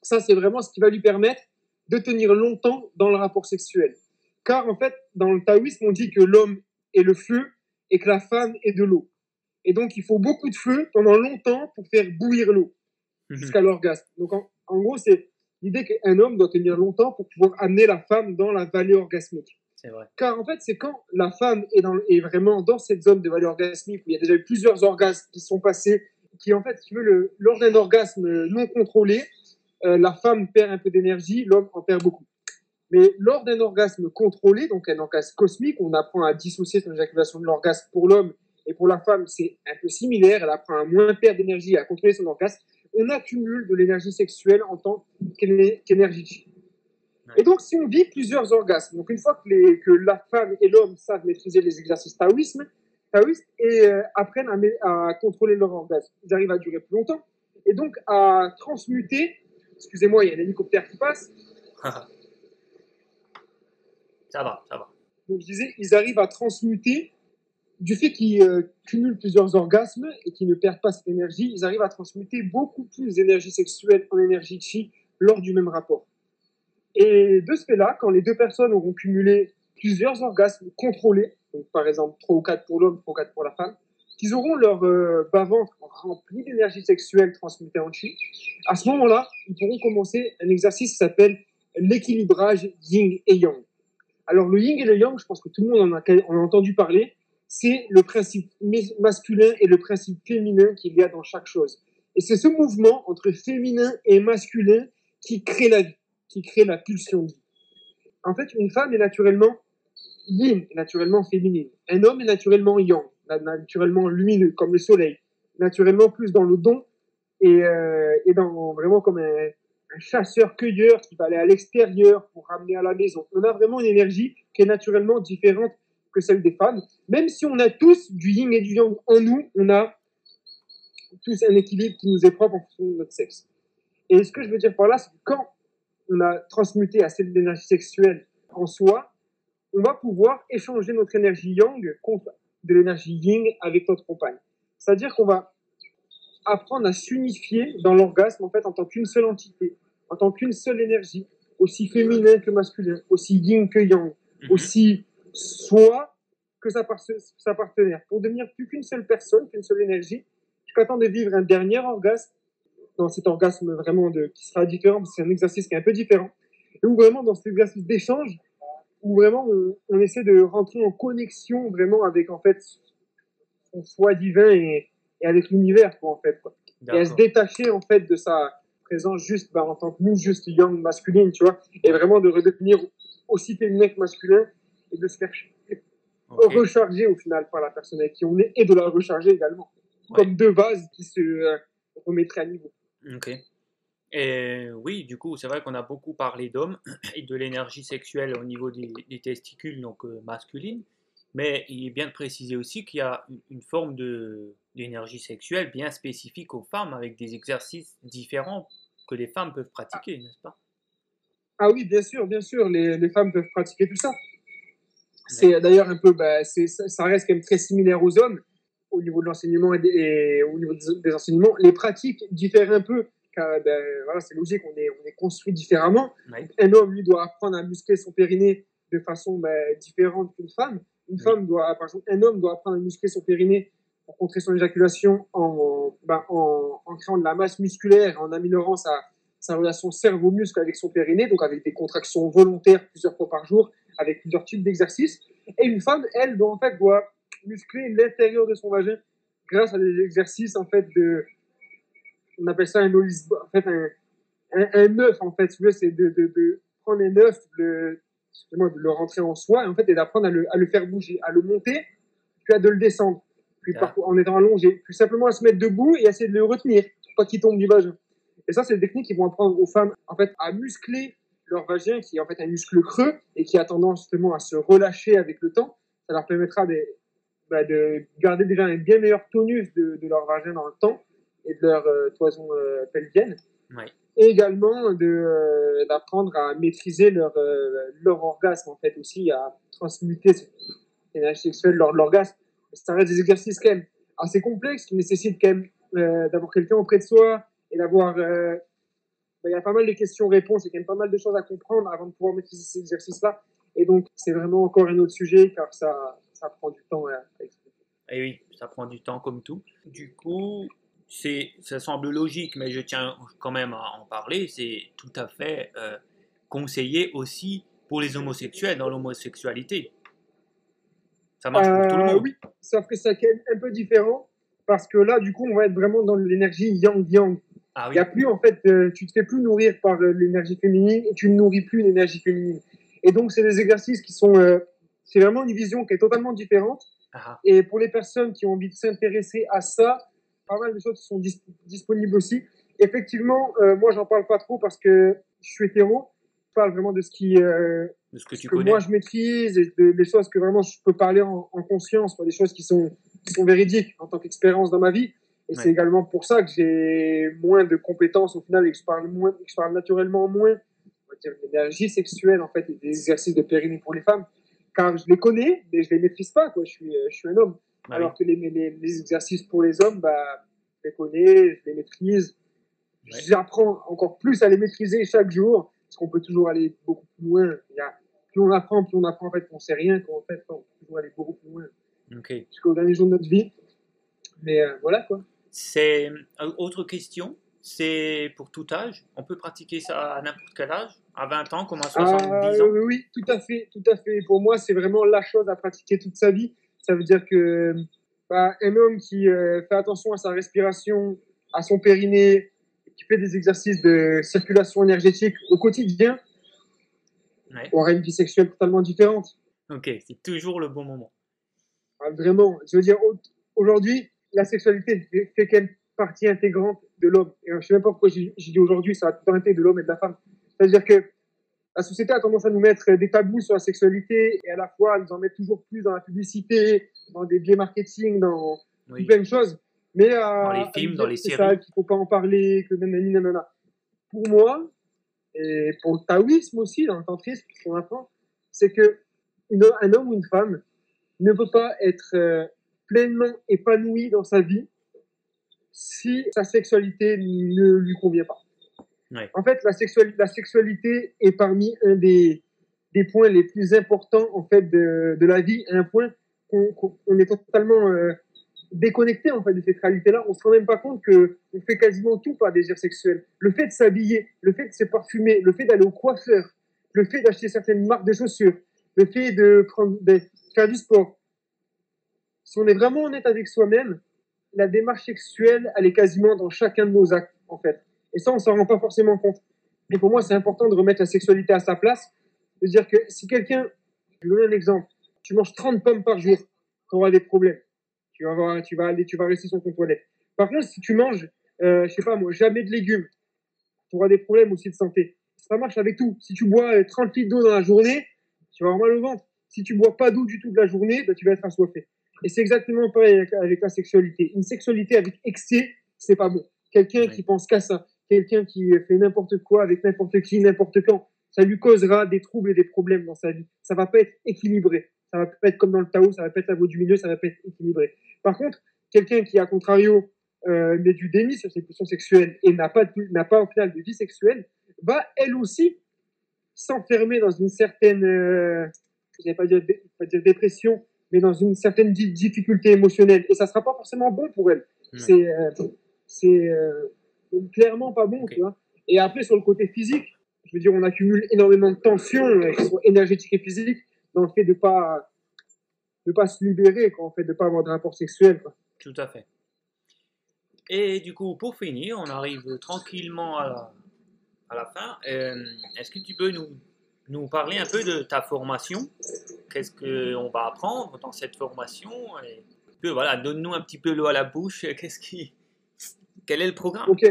ça, c'est vraiment ce qui va lui permettre de tenir longtemps dans le rapport sexuel. Car en fait, dans le taoïsme, on dit que l'homme est le feu et que la femme est de l'eau. Et donc, il faut beaucoup de feu pendant longtemps pour faire bouillir l'eau mhm. jusqu'à l'orgasme. Donc, en, gros, c'est l'idée qu'un homme doit tenir longtemps pour pouvoir amener la femme dans la vallée orgasmique. Vrai. Car en fait, c'est quand la femme est, dans, est vraiment dans cette zone de vallée orgasmique où il y a déjà eu plusieurs orgasmes qui sont passés, qui en fait, si tu veux, le, lors d'un orgasme non contrôlé, euh, la femme perd un peu d'énergie, l'homme en perd beaucoup. Mais lors d'un orgasme contrôlé, donc un orgasme cosmique, on apprend à dissocier son éjaculation de l'orgasme pour l'homme et pour la femme, c'est un peu similaire. Elle apprend à moins perdre d'énergie, à contrôler son orgasme. On accumule de l'énergie sexuelle en tant qu'énergie. Et donc, si on vit plusieurs orgasmes, donc une fois que, la femme et l'homme savent maîtriser les exercices taoïstes et euh, apprennent à, contrôler leur orgasme, ils arrivent à durer plus longtemps, et donc à transmuter. Excusez-moi, il y a un hélicoptère qui passe. ça va, ça va. Donc je disais, ils arrivent à transmuter du fait qu'ils euh, cumulent plusieurs orgasmes et qu'ils ne perdent pas cette énergie, ils arrivent à transmuter beaucoup plus d'énergie sexuelle en énergie chi lors du même rapport. Et de ce fait-là, quand les deux personnes auront cumulé plusieurs orgasmes contrôlés, donc par exemple 3 ou 4 pour l'homme, 3 ou 4 pour la femme, qu'ils auront leur euh, bas-ventre rempli d'énergie sexuelle transmutée en chi, à ce moment-là, ils pourront commencer un exercice qui s'appelle l'équilibrage yin et yang. Alors le yin et le yang, je pense que tout le monde en a, en a entendu parler, c'est le principe masculin et le principe féminin qu'il y a dans chaque chose. Et c'est ce mouvement entre féminin et masculin qui crée la vie, qui crée la pulsion de vie. En fait, une femme est naturellement yin, naturellement féminine. Un homme est naturellement yang, naturellement lumineux, comme le soleil, naturellement plus dans le don et, euh, et dans vraiment comme un, un chasseur-cueilleur qui va aller à l'extérieur pour ramener à la maison. On a vraiment une énergie qui est naturellement différente que celle des femmes. Même si on a tous du yin et du yang en nous, on a tous un équilibre qui nous est propre en fonction de notre sexe. Et ce que je veux dire par là, c'est que quand on a transmuté assez d'énergie sexuelle en soi, on va pouvoir échanger notre énergie yang contre de l'énergie yin avec notre compagne. C'est-à-dire qu'on va apprendre à s'unifier dans l'orgasme en fait en tant qu'une seule entité, en tant qu'une seule énergie, aussi féminin que masculin, aussi yin que yang, mhm. aussi soit que sa, sa partenaire, pour devenir plus qu'une seule personne, qu'une seule énergie, jusqu'à temps de vivre un dernier orgasme, dans cet orgasme vraiment de, qui sera différent, c'est un exercice qui est un peu différent, et où vraiment dans cet exercice d'échange, où vraiment on, essaie de rentrer en connexion vraiment avec en fait son soi divin et, et avec l'univers quoi en fait quoi. et à se détacher en fait de sa présence juste bah, en tant que nous juste young masculine tu vois et vraiment de redevenir aussi féminin que masculin et de se faire recharger au final par la personne avec qui on est et de la recharger également. Comme deux vases qui se euh, remettraient à niveau. Ok. Et oui, du coup, c'est vrai qu'on a beaucoup parlé d'hommes et de l'énergie sexuelle au niveau des, testicules, donc euh, masculine. Mais il est bien de préciser aussi qu'il y a une forme d'énergie sexuelle bien spécifique aux femmes avec des exercices différents que les femmes peuvent pratiquer, n'est-ce pas? Ah oui, bien sûr, bien sûr, les, les femmes peuvent pratiquer tout ça. C'est d'ailleurs un peu, bah, ça reste quand même très similaire aux hommes au niveau de l'enseignement et, au niveau des, enseignements. Les pratiques diffèrent un peu. Car, ben, voilà, c'est logique, on est, on est construit différemment. Un homme, lui, doit apprendre à muscler son périnée de façon ben, différente qu'une femme. Une femme doit, par exemple, un homme doit apprendre à muscler son périnée pour contrer son éjaculation en, ben, en, en créant de la masse musculaire, en améliorant sa, sa relation cerveau-muscle avec son périnée, donc avec des contractions volontaires plusieurs fois par jour, avec plusieurs types d'exercices. Et une femme, elle, doit, en fait, doit muscler l'intérieur de son vagin grâce à des exercices, en fait, de, on appelle ça un en fait, un, un, œuf, en fait, c'est de, de, de, prendre un œuf, le, de le rentrer en soi, et en fait, et d'apprendre à le, à le faire bouger, à le monter, puis à de le descendre, puis parfois en étant allongé, puis simplement à se mettre debout et essayer de le retenir, pour pas qu'il tombe du vagin. Et ça, c'est des techniques qui vont apprendre aux femmes, en fait, à muscler leur vagin, qui est en fait un muscle creux et qui a tendance justement à se relâcher avec le temps. Ça leur permettra de, bah, de garder déjà un bien meilleur tonus de, de, leur vagin dans le temps et de leur euh, toison euh, pelvienne. Et également de, euh, d'apprendre à maîtriser leur, leur orgasme, en fait, aussi, à transmuter cette énergie sexuelle lors de l'orgasme. Ça reste des exercices quand même assez complexes qui nécessitent quand même d'avoir quelqu'un auprès de soi et d'avoir bah, il y a pas mal de questions-réponses, il y a quand même pas mal de choses à comprendre avant de pouvoir maîtriser ces exercices-là. Et donc, c'est vraiment encore un autre sujet car ça, ça prend du temps à, expliquer. Et oui, ça prend du temps comme tout. Du coup, ça semble logique, mais je tiens quand même à en parler. C'est tout à fait euh, conseillé aussi pour les homosexuels dans l'homosexualité. Ça marche pour tout le euh, monde. Oui, sauf que c'est un peu différent parce que là, du coup, on va être vraiment dans l'énergie yang-yang. Ah Il y a plus, en fait, euh, tu te fais plus nourrir par l'énergie féminine et tu ne nourris plus l'énergie féminine. Et donc, c'est des exercices qui sont, c'est vraiment une vision qui est totalement différente. Ah. Et pour les personnes qui ont envie de s'intéresser à ça, pas mal de choses sont disponibles aussi. Effectivement, moi, j'en parle pas trop parce que je suis hétéro. Je parle vraiment de ce qui, de ce que, tu moi je maîtrise et des choses que vraiment je peux parler en, en conscience, des choses qui sont, qui sont véridiques en tant qu'expérience dans ma vie. Et c'est également pour ça que j'ai moins de compétences au final et que je parle, moins, que je parle naturellement moins on va dire, l'énergie sexuelle en fait et des exercices de périnée pour les femmes. Car je les connais, mais je les maîtrise pas. Quoi. Je, suis, je suis un homme. Alors que les, les, les, exercices pour les hommes, bah, je les connais, je les maîtrise. Ouais. J'apprends encore plus à les maîtriser chaque jour, parce qu'on peut toujours aller beaucoup plus loin. Il y a, plus on apprend, plus on apprend en fait qu'on sait rien, qu'en fait on peut toujours aller beaucoup plus loin Ok. jusqu'au dernier jour de notre vie. Mais euh, voilà quoi. C'est euh, autre question. C'est pour tout âge. On peut pratiquer ça à n'importe quel âge, à 20 ans comme à 70 Ah, ans? oui, oui, tout à fait, tout à fait. Pour moi, c'est vraiment la chose à pratiquer toute sa vie. Ça veut dire que bah, un homme qui euh, fait attention à sa respiration, à son périnée, qui fait des exercices de circulation énergétique au quotidien, Ouais. aura une vie sexuelle totalement différente. Ok, c'est toujours le bon moment. Ah, Vraiment, je veux dire, au- aujourd'hui, la sexualité fait, qu'elle partie intégrante de l'homme. Et je sais même pas pourquoi j'ai j'ai dit aujourd'hui, ça a tout été de l'homme et de la femme. C'est-à-dire que la société a tendance à nous mettre des tabous sur la sexualité et à la fois à nous en mettre toujours plus dans la publicité, dans des biais marketing, dans Oui. plein de choses. Mais euh, Dans les films, dans les séries. ça, qu'il faut pas en parler, que nanani, nanana. Pour moi, et pour le taoïsme aussi, dans le tantrisme, qu'on apprend, c'est que une- un homme ou une femme ne peut pas être euh, pleinement épanoui dans sa vie si sa sexualité ne lui convient pas. En fait, la, sexuali- la sexualité est parmi un des, points les plus importants en fait de, la vie, un point qu'on qu'on- on est totalement euh, déconnecté en fait de cette réalité-là. On se rend même pas compte que on fait quasiment tout par désir sexuel. Le fait de s'habiller, le fait de se parfumer, le fait d'aller au coiffeur, le fait d'acheter certaines marques de chaussures, le fait de, prendre, de faire du sport. Si on est vraiment honnête avec soi-même, la démarche sexuelle, elle est quasiment dans chacun de nos actes, en fait. Et ça, on s'en rend pas forcément compte. Et pour moi, c'est important de remettre la sexualité à sa place. De dire que si quelqu'un, je vais donner un exemple, tu manges 30 pommes par jour, tu auras des problèmes. Tu vas, avoir, tu vas aller, tu vas rester sur ton toilette. Par contre, si tu manges, euh, je sais pas moi, jamais de légumes, tu auras des problèmes aussi de santé. Ça marche avec tout. Si tu bois euh, 30 litres d'eau dans la journée, tu vas avoir mal au ventre. Si tu bois pas d'eau du tout de la journée, bah, tu vas être assoiffé. Et c'est exactement pareil avec, avec la sexualité. Une sexualité avec excès, c'est pas bon. Quelqu'un Oui. qui pense qu'à ça, quelqu'un qui fait n'importe quoi avec n'importe qui, n'importe quand, ça lui causera des troubles et des problèmes dans sa vie. Ça va pas être équilibré. Ça va pas être comme dans le Tao, ça va pas être la voie du milieu, ça va pas être équilibré. Par contre, quelqu'un qui, à contrario, euh, met du déni sur ses pulsions sexuelles et n'a pas, n'a pas au final de vie sexuelle, va elle aussi s'enfermer dans une certaine, euh, je vais pas dire, pas dire dépression, mais dans une certaine di- difficulté émotionnelle. Et ça sera pas forcément bon pour elle. C'est, euh, c'est euh, clairement pas bon, tu vois. Et après, sur le côté physique, je veux dire, on accumule énormément de tensions, euh, énergétiques et physiques, dans le fait de pas, de pas se libérer, quoi, en fait, de pas avoir de rapport sexuel, quoi. Tout à fait. Et du coup, pour finir, on arrive tranquillement à la, à la fin. Euh, Est-ce que tu peux nous, nous parler un peu de ta formation? Qu'est-ce qu'on va apprendre dans cette formation? Et voilà, donne-nous un petit peu l'eau à la bouche. Qu'est-ce qui, quel est le programme Ok,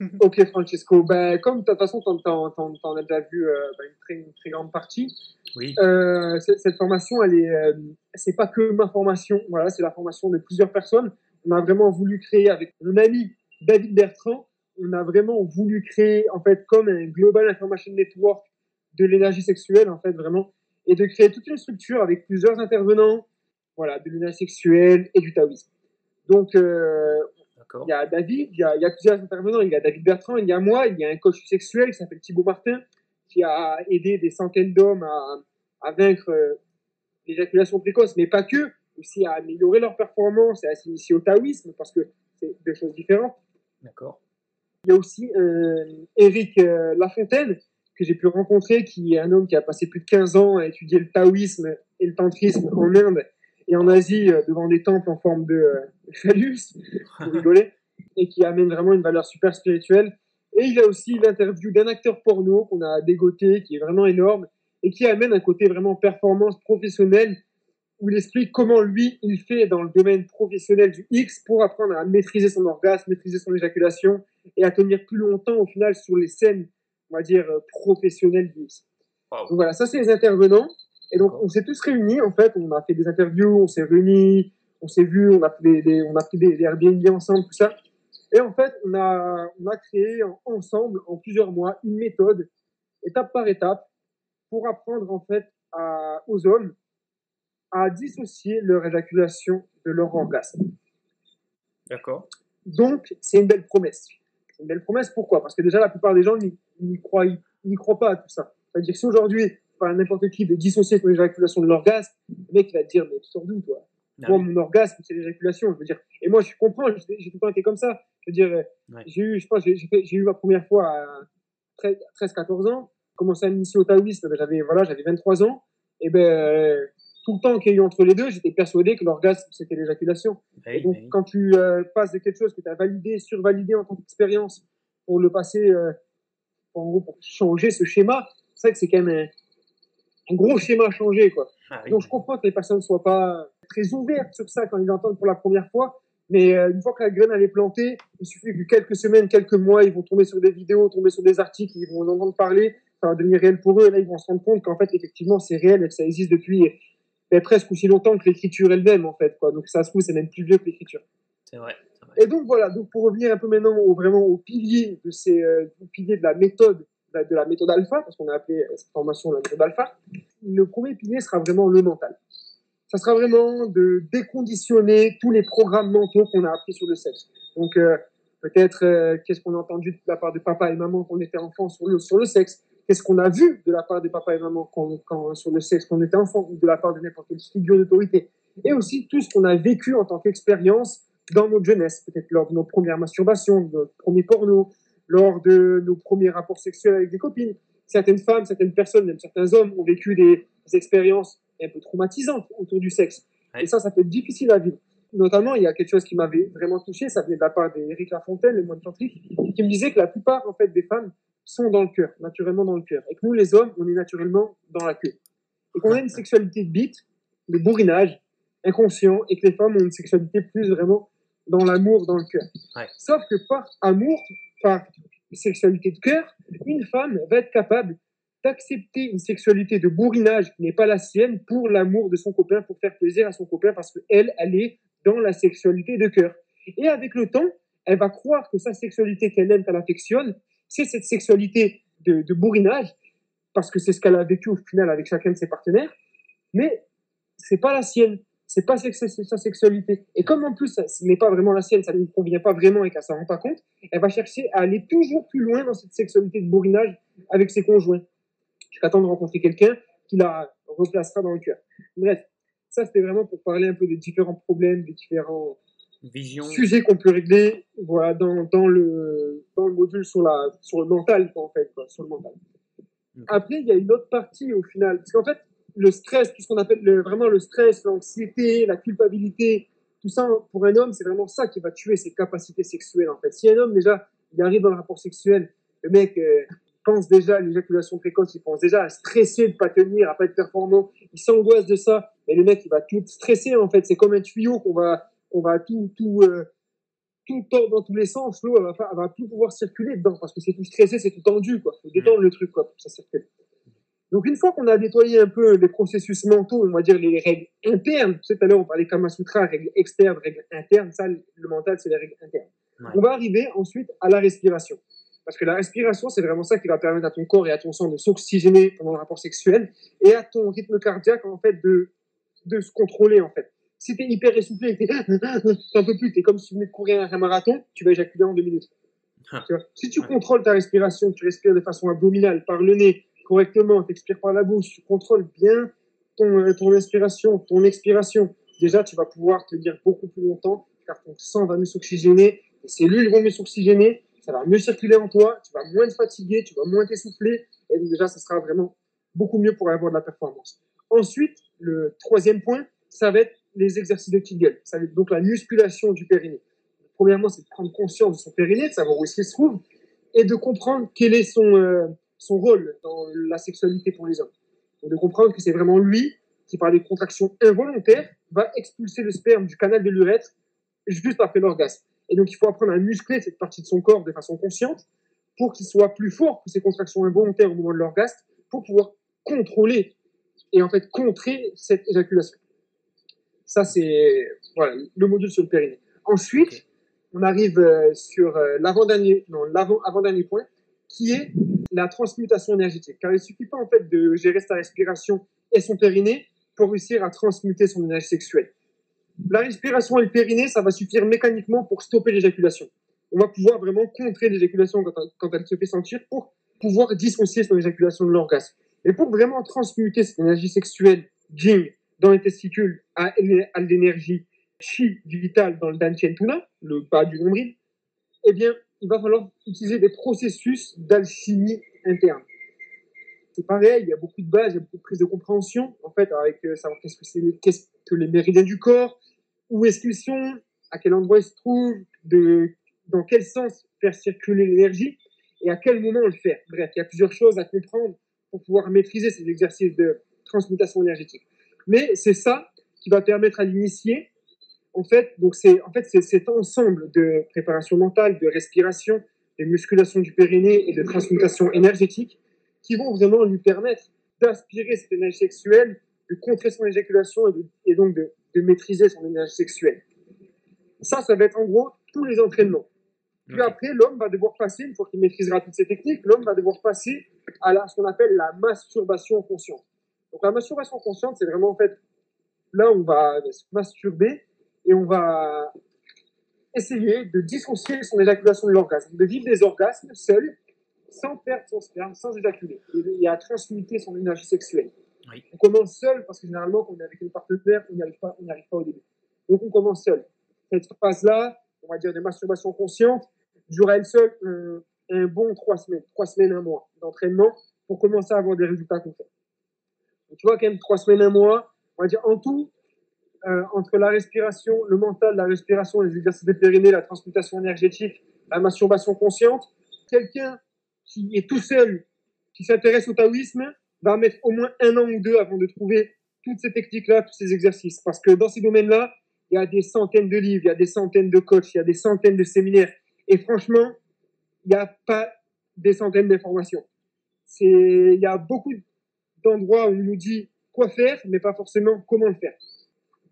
ok Francesco. Ben, comme de toute façon, t'en, t'en, t'en, t'en as déjà vu euh, ben, une, très, une très grande partie, Oui. euh, cette, cette formation, elle est, euh, c'est pas que ma formation. Voilà, c'est la formation de plusieurs personnes. On a vraiment voulu créer avec mon ami David Bertrand. On a vraiment voulu créer en fait comme un global information network de l'énergie sexuelle en fait vraiment et de créer toute une structure avec plusieurs intervenants. Voilà, de l'énergie sexuelle et du taoïsme. Donc euh, D'accord. il y a David, il y a, il y a plusieurs intervenants. Il y a David Bertrand, il y a moi, il y a un coach sexuel qui s'appelle Thibaut Martin, qui a aidé des centaines d'hommes à, à vaincre euh, l'éjaculation précoce, mais pas que, aussi à améliorer leur performance et à s'initier au taoïsme, parce que c'est deux choses différentes. D'accord. Il y a aussi euh, Eric euh, Lafontaine, que j'ai pu rencontrer, qui est un homme qui a passé plus de 15 ans à étudier le taoïsme et le tantrisme en Inde et en Asie, euh, devant des temples en forme de phallus, pour rigoler, et qui amène vraiment une valeur super spirituelle. Et il y a aussi l'interview d'un acteur porno qu'on a dégoté, qui est vraiment énorme, et qui amène un côté vraiment performance professionnelle, où il explique comment lui, il fait dans le domaine professionnel du X pour apprendre à maîtriser son orgasme, maîtriser son éjaculation, et à tenir plus longtemps au final sur les scènes, on va dire, euh, professionnelles du X. Wow. Donc voilà, ça c'est les intervenants. Et donc on s'est tous réunis, en fait, on a fait des interviews, on s'est réunis, on s'est vu, on a pris des, on a pris des, Airbnb ensemble, tout ça. Et en fait, on a, on a créé ensemble, en plusieurs mois, une méthode, étape par étape, pour apprendre en fait à, aux hommes à dissocier leur éjaculation de leur orgasme. D'accord. Donc, c'est une belle promesse. C'est une belle promesse, pourquoi? Parce que déjà, la plupart des gens n'y croient, croient pas à tout ça. C'est-à-dire que si aujourd'hui, par n'importe qui de dissocier ton éjaculation de l'orgasme, le mec va te dire, mais tu sors d'où, toi ah Moi, mon orgasme, c'est l'éjaculation. Je veux dire, et moi, je comprends, j'ai tout le temps été comme ça. Je veux dire, j'ai eu, je pense, j'ai eu ma première fois à 13-14 ans, commencé à m'initier au taoïsme, ben, j'avais, voilà, j'avais 23 ans, et ben, tout le temps qu'il y a eu entre les deux, j'étais persuadé que l'orgasme, c'était l'éjaculation. et donc, quand tu euh, passes de quelque chose que tu as validé, survalidé en tant qu'expérience, pour le passer, euh, en gros, pour changer ce schéma, c'est vrai que c'est quand même un, gros schéma à changer, quoi. Ah donc, je comprends que les personnes ne soient pas très ouvertes sur ça quand ils l'entendent pour la première fois, mais euh, une fois que la graine elle est plantée, il suffit que quelques semaines, quelques mois, ils vont tomber sur des vidéos, tomber sur des articles, ils vont en entendre parler, ça va devenir réel pour eux, et là, ils vont se rendre compte qu'en fait, effectivement, c'est réel et que ça existe depuis presque aussi longtemps que l'écriture elle-même, en fait. Quoi. Donc ça se trouve, c'est même plus vieux que l'écriture. C'est vrai, Et donc voilà, donc pour revenir un peu maintenant au, vraiment au pilier de ces euh, piliers de la méthode de la méthode alpha, parce qu'on a appelé cette formation la méthode alpha, le premier pilier sera vraiment le mental. Ça sera vraiment de déconditionner tous les programmes mentaux qu'on a appris sur le sexe. Donc euh, peut-être euh, qu'est-ce qu'on a entendu de la part de papa et maman quand on était enfant sur le, sexe, qu'est-ce qu'on a vu de la part des papas et mamans quand, quand, sur le sexe quand on était enfant, ou de la part de n'importe quelle figure d'autorité, et aussi tout ce qu'on a vécu en tant qu'expérience dans notre jeunesse, peut-être lors de nos premières masturbations, de nos premiers pornos, lors de nos premiers rapports sexuels avec des copines. Certaines femmes, certaines personnes, même certains hommes ont vécu des, expériences un peu traumatisantes autour du sexe. Et ça, ça peut être difficile à vivre. Notamment, il y a quelque chose qui m'avait vraiment touché, ça venait de la part d'Éric Lafontaine, le moine tantrique, qui me disait que la plupart en fait des femmes sont dans le cœur, naturellement dans le cœur. Et que nous, les hommes, on est naturellement dans la queue. Et qu'on a une sexualité de bite, de bourrinage, inconscient, et que les femmes ont une sexualité plus vraiment dans l'amour, dans le cœur. Sauf que par amour, par sexualité de cœur, une femme va être capable d'accepter une sexualité de bourrinage qui n'est pas la sienne pour l'amour de son copain, pour faire plaisir à son copain, parce qu'elle, elle est dans la sexualité de cœur. Et avec le temps, elle va croire que sa sexualité qu'elle aime, qu'elle affectionne, c'est cette sexualité de, bourrinage, parce que c'est ce qu'elle a vécu au final avec chacun de ses partenaires, mais c'est pas la sienne, c'est pas sa sexualité. Et comme en plus, ce n'est pas vraiment la sienne, ça ne lui convient pas vraiment et qu'elle s'en rend pas compte, elle va chercher à aller toujours plus loin dans cette sexualité de bourrinage avec ses conjoints, jusqu'à temps de rencontrer quelqu'un qui la replacera dans le cœur. Bref, ça c'était vraiment pour parler un peu des différents problèmes, des différents Vision. Sujet qu'on peut régler voilà, dans, dans, le, dans le module sur, la, sur le mental, en fait, sur le mental. Après, il y a une autre partie au final. Parce qu'en fait, le stress, tout ce qu'on appelle le, vraiment le stress, l'anxiété, la culpabilité, tout ça, pour un homme, c'est vraiment ça qui va tuer ses capacités sexuelles, en fait. Si un homme, déjà, il arrive dans le rapport sexuel, le mec euh, pense déjà à l'éjaculation précoce, il pense déjà à stresser de pas tenir, à pas être performant, il s'angoisse de ça, et le mec, il va tout stresser, en fait. C'est comme un tuyau qu'on va, on va tout, tout, euh, tout dans tous les sens, l'eau, elle va, va plus pouvoir circuler dedans parce que c'est tout stressé, c'est tout tendu, quoi. Faut détendre le truc, quoi, pour que ça circule. Donc, une fois qu'on a nettoyé un peu les processus mentaux, on va dire les règles internes, tu sais, tout à l'heure, on parlait Kama Sutra, règles externes, règles internes, ça, le mental, c'est les règles internes. On va arriver ensuite à la respiration. Parce que la respiration, c'est vraiment ça qui va permettre à ton corps et à ton sang de s'oxygéner pendant le rapport sexuel et à ton rythme cardiaque, en fait, de, de se contrôler, en fait. Si t'es hyper essoufflé, t'en peux plus, t'es comme si tu venais de courir un marathon, tu vas éjaculer en deux minutes. Ah. si tu contrôles ta respiration, tu respires de façon abdominale, par le nez, correctement, tu expires par la bouche, tu contrôles bien ton, euh, ton inspiration, ton expiration, déjà tu vas pouvoir te dire beaucoup plus longtemps, car ton sang va mieux s'oxygéner, tes cellules vont mieux s'oxygéner, ça va mieux circuler en toi, tu vas moins te fatiguer, tu vas moins t'essouffler, et donc déjà ça sera vraiment beaucoup mieux pour avoir de la performance. Ensuite, le troisième point, ça va être les exercices de Kegel. Ça va être donc la musculation du périnée. Premièrement, c'est de prendre conscience de son périnée, de savoir où est-ce qu'il se trouve, et de comprendre quel est son, euh, son rôle dans la sexualité pour les hommes. Donc de comprendre que c'est vraiment lui qui, par des contractions involontaires, va expulser le sperme du canal de l'urètre juste après l'orgasme. Et donc il faut apprendre à muscler cette partie de son corps de façon consciente pour qu'il soit plus fort que ces contractions involontaires au moment de l'orgasme, pour pouvoir contrôler et en fait contrer cette éjaculation. Ça, c'est Voilà, le module sur le périnée. Ensuite, on arrive euh, sur euh, l'avant-dernier, non, avant-dernier point, qui est la transmutation énergétique. Car il ne suffit pas en fait de gérer sa respiration et son périnée pour réussir à transmuter son énergie sexuelle. La respiration et le périnée, ça va suffire mécaniquement pour stopper l'éjaculation. On va pouvoir vraiment contrer l'éjaculation quand, elle se fait sentir pour pouvoir dissocier son éjaculation de l'orgasme. Et pour vraiment transmuter cette énergie sexuelle Jing dans les testicules à, l'énergie chi vitale dans le Danchen Tuna, le bas du nombril, eh bien, il va falloir utiliser des processus d'alchimie interne. C'est pareil, il y a beaucoup de bases, il y a beaucoup de prise de compréhension, en fait, avec euh, savoir qu'est-ce que c'est, qu'est-ce que les méridiens du corps, où est-ce qu'ils sont, à quel endroit ils se trouvent, de, dans quel sens faire circuler l'énergie et à quel moment le faire. Bref, il y a plusieurs choses à comprendre pour pouvoir maîtriser ces exercices de transmutation énergétique. Mais c'est ça qui va permettre à l'initié en fait, donc c'est en fait c'est cet ensemble de préparation mentale, de respiration, de musculation du périnée et de transmutation énergétique qui vont vraiment lui permettre d'aspirer cette énergie sexuelle, de contrer son éjaculation et, donc de, de, maîtriser son énergie sexuelle. Ça, ça va être en gros tous les entraînements. Puis après, l'homme va devoir passer, une fois qu'il maîtrisera toutes ces techniques, l'homme va devoir passer à la, ce qu'on appelle la masturbation consciente. Donc la masturbation consciente, c'est vraiment en fait là où on va se masturber et on va essayer de dissocier son éjaculation de l'orgasme, de vivre des orgasmes seul, sans perdre son sperme, sans éjaculer, et, à transmuter son énergie sexuelle. On commence seul parce que généralement, quand on est avec une partenaire, on n'y arrive pas, on n'y arrive pas au début. Donc on commence seul. Cette phase-là, on va dire de masturbation consciente, dure elle seule un, un, bon trois semaines, trois semaines, un mois d'entraînement pour commencer à avoir des résultats concrets. Donc, tu vois, quand même, trois semaines, un mois, on va dire en tout, euh, entre la respiration, le mental, la respiration, les exercices de périnée, la transmutation énergétique, la masturbation consciente, quelqu'un qui est tout seul, qui s'intéresse au taoïsme, va mettre au moins un an ou deux avant de trouver toutes ces techniques-là, tous ces exercices. Parce que dans ces domaines-là, il y a des centaines de livres, il y a des centaines de coachs, il y a des centaines de séminaires. Et franchement, il n'y a pas des centaines d'informations. C'est, il y a beaucoup d'endroits où on nous dit quoi faire, mais pas forcément comment le faire.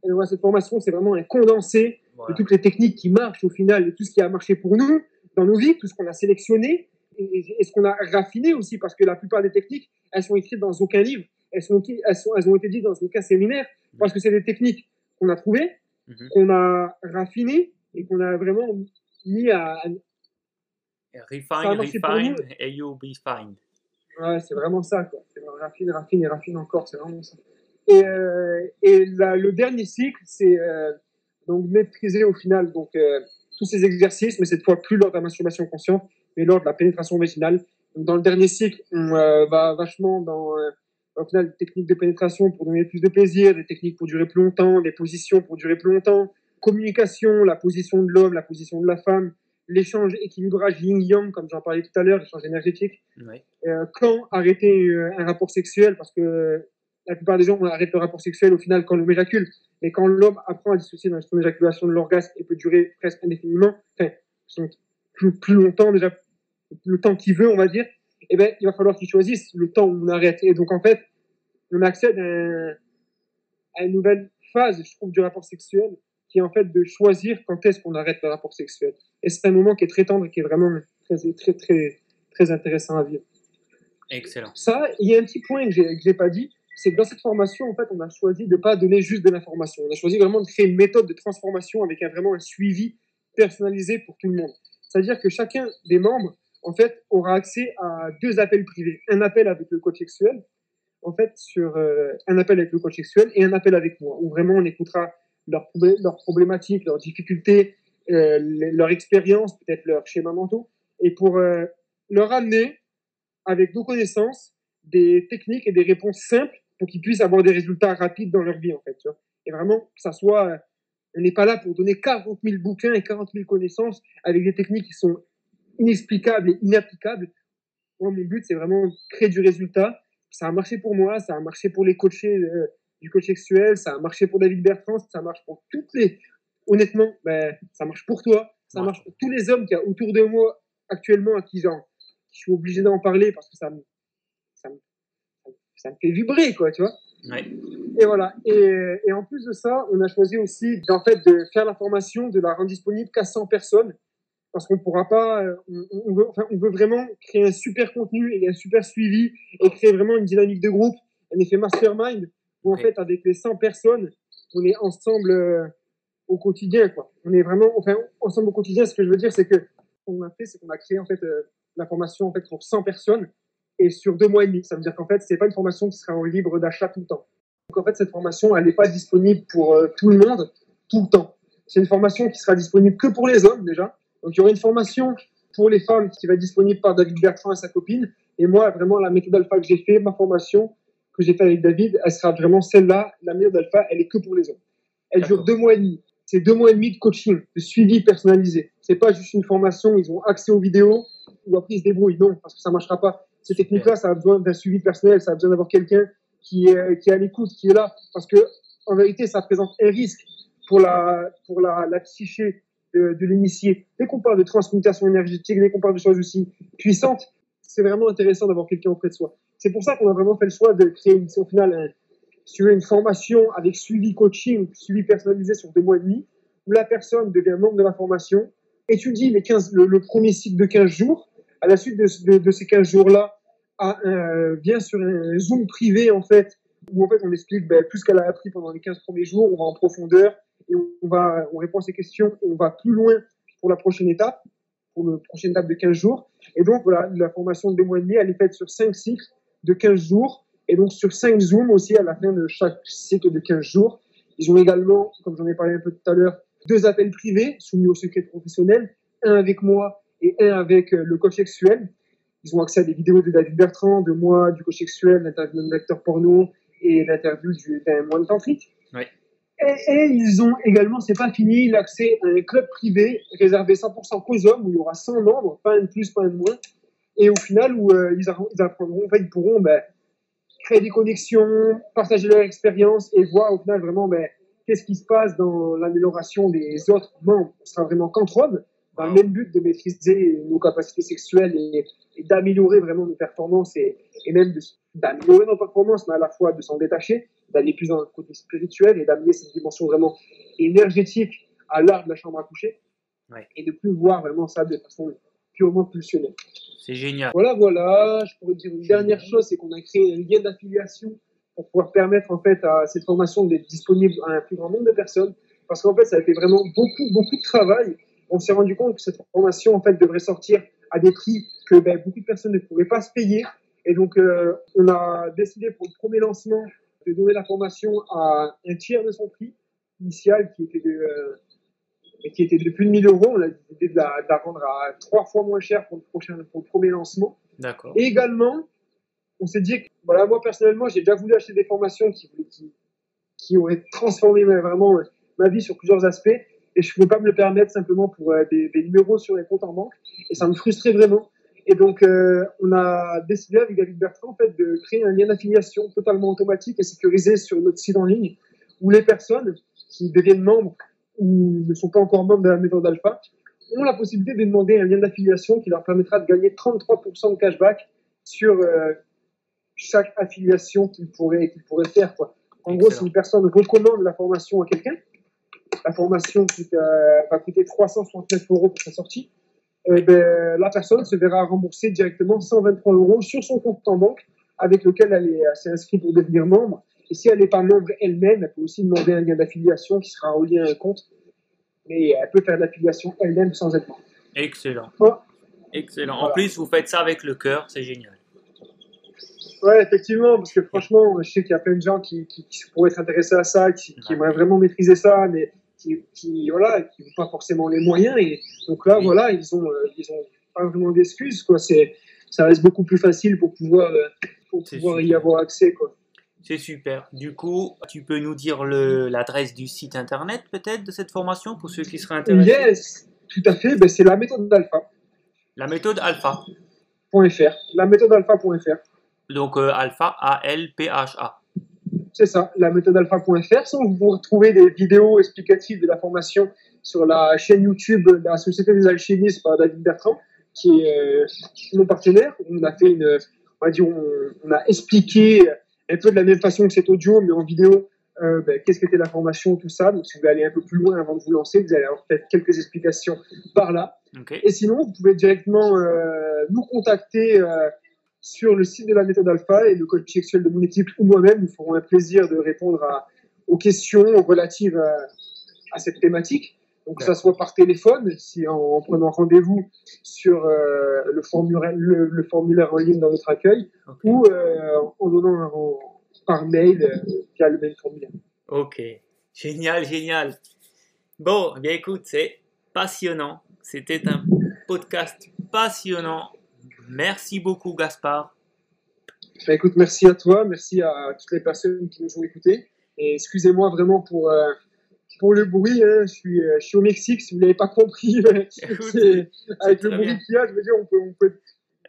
Et donc, cette formation, c'est vraiment un condensé de toutes les techniques qui marchent au final, de tout ce qui a marché pour nous dans nos vies, tout ce qu'on a sélectionné et, ce qu'on a raffiné aussi, parce que la plupart des techniques, elles sont écrites dans aucun livre, elles, sont, elles, sont, elles ont été dites dans aucun séminaire, parce que c'est des techniques qu'on a trouvées, mhm. qu'on a raffinées et qu'on a vraiment mis à. refine, refine, et you'll be fine. Ouais, c'est vraiment ça, quoi. Raffine, raffine et raffine encore, c'est vraiment ça. Et, euh, et le dernier cycle, c'est euh, donc maîtriser au final donc euh, tous ces exercices, mais cette fois plus lors de la masturbation consciente, mais lors de la pénétration vaginale. Donc, dans le dernier cycle, on va vachement dans au final des techniques de pénétration pour donner plus de plaisir, des techniques pour durer plus longtemps, des positions pour durer plus longtemps, communication, la position de l'homme, la position de la femme, l'échange, équilibrage yin-yang, comme j'en parlais tout à l'heure, l'échange énergétique. Euh, quand arrêter un rapport sexuel, parce que la plupart des gens arrêtent le rapport sexuel au final quand l'homme éjacule. Mais quand l'homme apprend à dissocier dans son éjaculation de l'orgasme et peut durer presque indéfiniment, enfin, plus, plus longtemps déjà, le temps qu'il veut, on va dire, eh ben, il va falloir qu'il choisisse le temps où on arrête. Et donc, en fait, on accède à, une nouvelle phase, je trouve, du rapport sexuel, qui est en fait de choisir quand est-ce qu'on arrête le rapport sexuel. Et c'est un moment qui est très tendre et qui est vraiment très, très, très, très intéressant à vivre. Excellent. Ça, il y a un petit point que j'ai, que j'ai pas dit, c'est que dans cette formation, en fait, on a choisi de ne pas donner juste de l'information. On a choisi vraiment de créer une méthode de transformation avec un, vraiment un suivi personnalisé pour tout le monde. C'est-à-dire que chacun des membres, en fait, aura accès à deux appels privés. Un appel avec le coach sexuel, en fait, sur euh, un appel avec le coach sexuel et un appel avec moi, où vraiment on écoutera leurs, leurs problématiques, leurs difficultés, euh, leur expérience, peut-être leurs schémas mentaux, et pour euh, leur amener, avec nos connaissances, des techniques et des réponses simples pour qu'ils puissent avoir des résultats rapides dans leur vie, en fait. Tu. Et vraiment, que ça soit. On n'est pas là pour donner 40 000 bouquins et 40 000 connaissances avec des techniques qui sont inexplicables et inapplicables. Moi, mon but, c'est vraiment créer du résultat. Ça a marché pour moi, ça a marché pour les coachés euh, du coach sexuel, ça a marché pour David Bertrand, ça marche pour toutes les. Honnêtement, ben, ça marche pour toi, ça marche pour tous les hommes qui y a autour de moi actuellement à qui, genre, je suis obligé d'en parler parce que ça me ça me fait vibrer, quoi, tu vois. Et voilà. Et, et, en plus de ça, on a choisi aussi en fait de faire la formation, de la rendre disponible qu'à 100 personnes, parce qu'on pourra pas. Euh, on, veut, enfin, on veut vraiment créer un super contenu et un super suivi et créer vraiment une dynamique de groupe, un effet mastermind où en fait avec les 100 personnes, on est ensemble euh, au quotidien quoi. On est vraiment enfin ensemble au quotidien. Ce que je veux dire, c'est que qu'on a fait, c'est qu'on a créé en fait euh, la formation en fait pour 100 personnes et sur deux mois et demi. Ça veut dire qu'en fait, c'est pas une formation qui sera en libre d'achat tout le temps. Donc en fait, cette formation, elle n'est pas disponible pour euh, tout le monde tout le temps. C'est une formation qui sera disponible que pour les hommes déjà. Donc il y aura une formation pour les femmes qui va être disponible par David Bertrand et sa copine. Et moi, vraiment, la méthode alpha que j'ai fait, ma formation que j'ai fait avec David, elle sera vraiment celle-là. La méthode alpha, elle est que pour les hommes. Elle dure deux mois et demi. C'est deux mois et demi de coaching, de suivi personnalisé. C'est pas juste une formation, ils ont accès aux vidéos ou après ils se débrouillent. Non, parce que ça marchera pas. Ces techniques-là, ça a besoin d'un suivi personnel, ça a besoin d'avoir quelqu'un qui est, qui est à l'écoute, qui est là. Parce que, en vérité, ça présente un risque pour la, pour la, la psyché de, de l'initié. Dès qu'on parle de transmutation énergétique, dès qu'on parle de choses aussi puissantes, c'est vraiment intéressant d'avoir quelqu'un auprès de soi. C'est pour ça qu'on a vraiment fait le choix de créer une, au final un, sur une formation avec suivi coaching, suivi personnalisé sur deux mois et demi, où la personne devient membre de la formation, étudie les 15, le, le premier cycle de 15 jours, à la suite de, ces 15 jours-là, vient sur un Zoom privé, en fait, où en fait on explique ben, plus qu'elle a appris pendant les 15 premiers jours, on va en profondeur et on, va, on répond à ces questions on va plus loin pour la prochaine étape, pour la prochaine étape de 15 jours. Et donc, voilà, la formation de deux elle est faite sur 5 cycles de 15 jours et donc sur 5 Zooms aussi à la fin de chaque cycle de 15 jours. Ils ont également, comme j'en ai parlé un peu tout à l'heure, deux appels privés soumis au secret professionnel, un avec moi et un avec euh, le coach sexuel. Ils ont accès à des vidéos de David Bertrand, de moi, du coach sexuel, l'interview d'un acteur porno et l'interview d'un moine tantrique. Oui. Et, et, ils ont également, c'est pas fini, l'accès à un club privé réservé 100% qu'aux hommes où il y aura 100 membres, pas un de plus, pas un de moins. Et au final, où euh, ils, apprendront, ils pourront ben, créer des connexions, partager leur expérience et voir au final vraiment ben, qu'est-ce qui se passe dans l'amélioration des autres membres. On sera vraiment qu'entre hommes dans le même but de maîtriser nos capacités sexuelles et, d'améliorer vraiment nos performances et, et même d'améliorer nos performances, mais à la fois de s'en détacher, d'aller plus dans le côté spirituel et d'amener cette dimension vraiment énergétique à l'art de la chambre à coucher ouais. et de plus voir vraiment ça de façon purement pulsionnelle. C'est génial. Voilà, voilà. Je pourrais dire une dernière chose, c'est qu'on a créé un lien d'affiliation pour pouvoir permettre en fait à cette formation d'être disponible à un plus grand nombre de personnes. Parce qu'en fait, ça a fait vraiment beaucoup, beaucoup de travail on s'est rendu compte que cette formation en fait devrait sortir à des prix que ben, beaucoup de personnes ne pourraient pas se payer. Et donc, euh, on a décidé pour le premier lancement de donner la formation à un tiers de son prix initial qui était de, euh, qui était de plus de 1000 euros. On a décidé de la, de la, vendre à trois fois moins cher pour le, prochain, pour le premier lancement. D'accord. Et également, on s'est dit que, voilà, moi personnellement, j'ai déjà voulu acheter des formations qui, qui, qui auraient transformé vraiment ma vie sur plusieurs aspects et je ne pouvais pas me le permettre simplement pour euh, des, des, numéros sur les comptes en banque et ça me frustrait vraiment. Et donc euh, on a décidé avec David Bertrand en fait de créer un lien d'affiliation totalement automatique et sécurisé sur notre site en ligne où les personnes qui deviennent membres ou ne sont pas encore membres de la méthode alpha ont la possibilité de demander un lien d'affiliation qui leur permettra de gagner 33% de cashback sur euh, chaque affiliation qu'ils pourraient, qu'ils pourraient faire. Quoi. En Excellent. gros, si une personne recommande la formation à quelqu'un, la formation qui va coûter 369 euros pour sa sortie, eh ben, la personne se verra rembourser directement 123 euros sur son compte en banque avec lequel elle s'est inscrite pour devenir membre. Et si elle n'est pas membre elle-même, elle peut aussi demander un lien d'affiliation qui sera relié à un compte. Mais elle peut faire l'affiliation elle-même sans être membre. Excellent. Excellent. Voilà. En plus, vous faites ça avec le cœur, c'est génial. Ouais, effectivement, parce que franchement, je sais qu'il y a plein de gens qui, qui, qui pourraient être intéressés à ça, qui, qui aimeraient vraiment maîtriser ça, mais qui, qui voilà, qui n'ont pas forcément les moyens. Et donc là, voilà, ils ont, euh, ils ont pas vraiment d'excuses. Quoi. C'est, ça reste beaucoup plus facile pour pouvoir, euh, pour pouvoir y avoir accès. Quoi. C'est super. Du coup, tu peux nous dire le, l'adresse du site internet peut-être de cette formation pour ceux qui seraient intéressés? Yes, tout à fait. Ben, c'est la méthode d'alpha. La méthode alpha. .fr. La méthode alpha.fr. Donc euh, alpha, A-L-P-H-A c'est ça, la méthode alpha.fr. Sinon, vous pouvez retrouver des vidéos explicatives de la formation sur la chaîne YouTube de la Société des alchimistes par David Bertrand, qui est euh, mon partenaire. On a fait une, on va dire, on, a expliqué un peu de la même façon que cet audio, mais en vidéo, euh, ben, qu'est-ce qu'était la formation, tout ça. Donc, si vous voulez aller un peu plus loin avant de vous lancer, vous allez avoir peut-être quelques explications par là. Et sinon, vous pouvez directement euh, nous contacter euh, sur le site de la méthode alpha et le coach sexuel de mon équipe ou moi-même nous ferons un plaisir de répondre à, aux questions relatives à, à cette thématique. Donc, que ça soit par téléphone, si en, en prenant rendez-vous sur euh, le, formulaire, le, le formulaire en ligne dans notre accueil, ou euh, en donnant un- en- par mail euh, via le même formulaire. Ok, génial, génial. Bon, eh bien écoute, c'est passionnant. C'était un podcast passionnant. Merci beaucoup, Gaspard. Bah, écoute, merci à toi, merci à toutes les personnes qui nous ont écoutés. Et excusez-moi vraiment pour, euh, pour le bruit. hein. Je, suis, euh, je suis au Mexique, si vous ne l'avez pas compris. Écoute, avec le bruit qu'il y a, je veux dire, on peut. On peut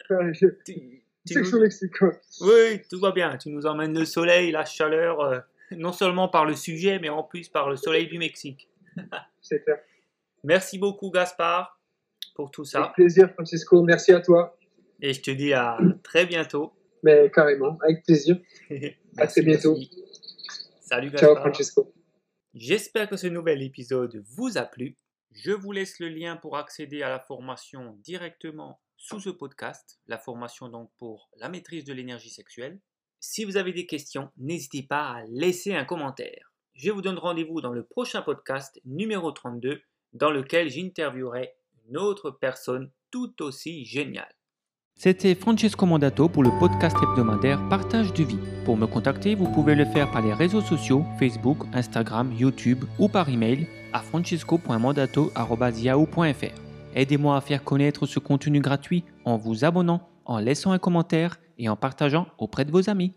enfin, je Tu, tu sais que je suis nous- au Mexique. Quoi. Oui, tout va bien. Tu nous emmènes le soleil, la chaleur, euh, non seulement par le sujet, mais en plus par le soleil du Mexique. C'est clair. Merci beaucoup, Gaspard, pour tout ça. Avec plaisir, Francisco. Merci à toi. Et je te dis à très bientôt. Mais carrément, avec plaisir. À très bientôt. merci. Salut, Ciao. Francesco. J'espère que ce nouvel épisode vous a plu. Je vous laisse le lien pour accéder à la formation directement sous ce podcast, la formation donc pour la maîtrise de l'énergie sexuelle. Si vous avez des questions, n'hésitez pas à laisser un commentaire. Je vous donne rendez-vous dans le prochain podcast numéro 32 dans lequel j'interviewerai une autre personne tout aussi géniale. C'était Francesco Mandato pour le podcast hebdomadaire Partage de vie. Pour me contacter, vous pouvez le faire par les réseaux sociaux Facebook, Instagram, YouTube ou par email à francesco.mandato.yahoo.fr. Aidez-moi à faire connaître ce contenu gratuit en vous abonnant, en laissant un commentaire et en partageant auprès de vos amis.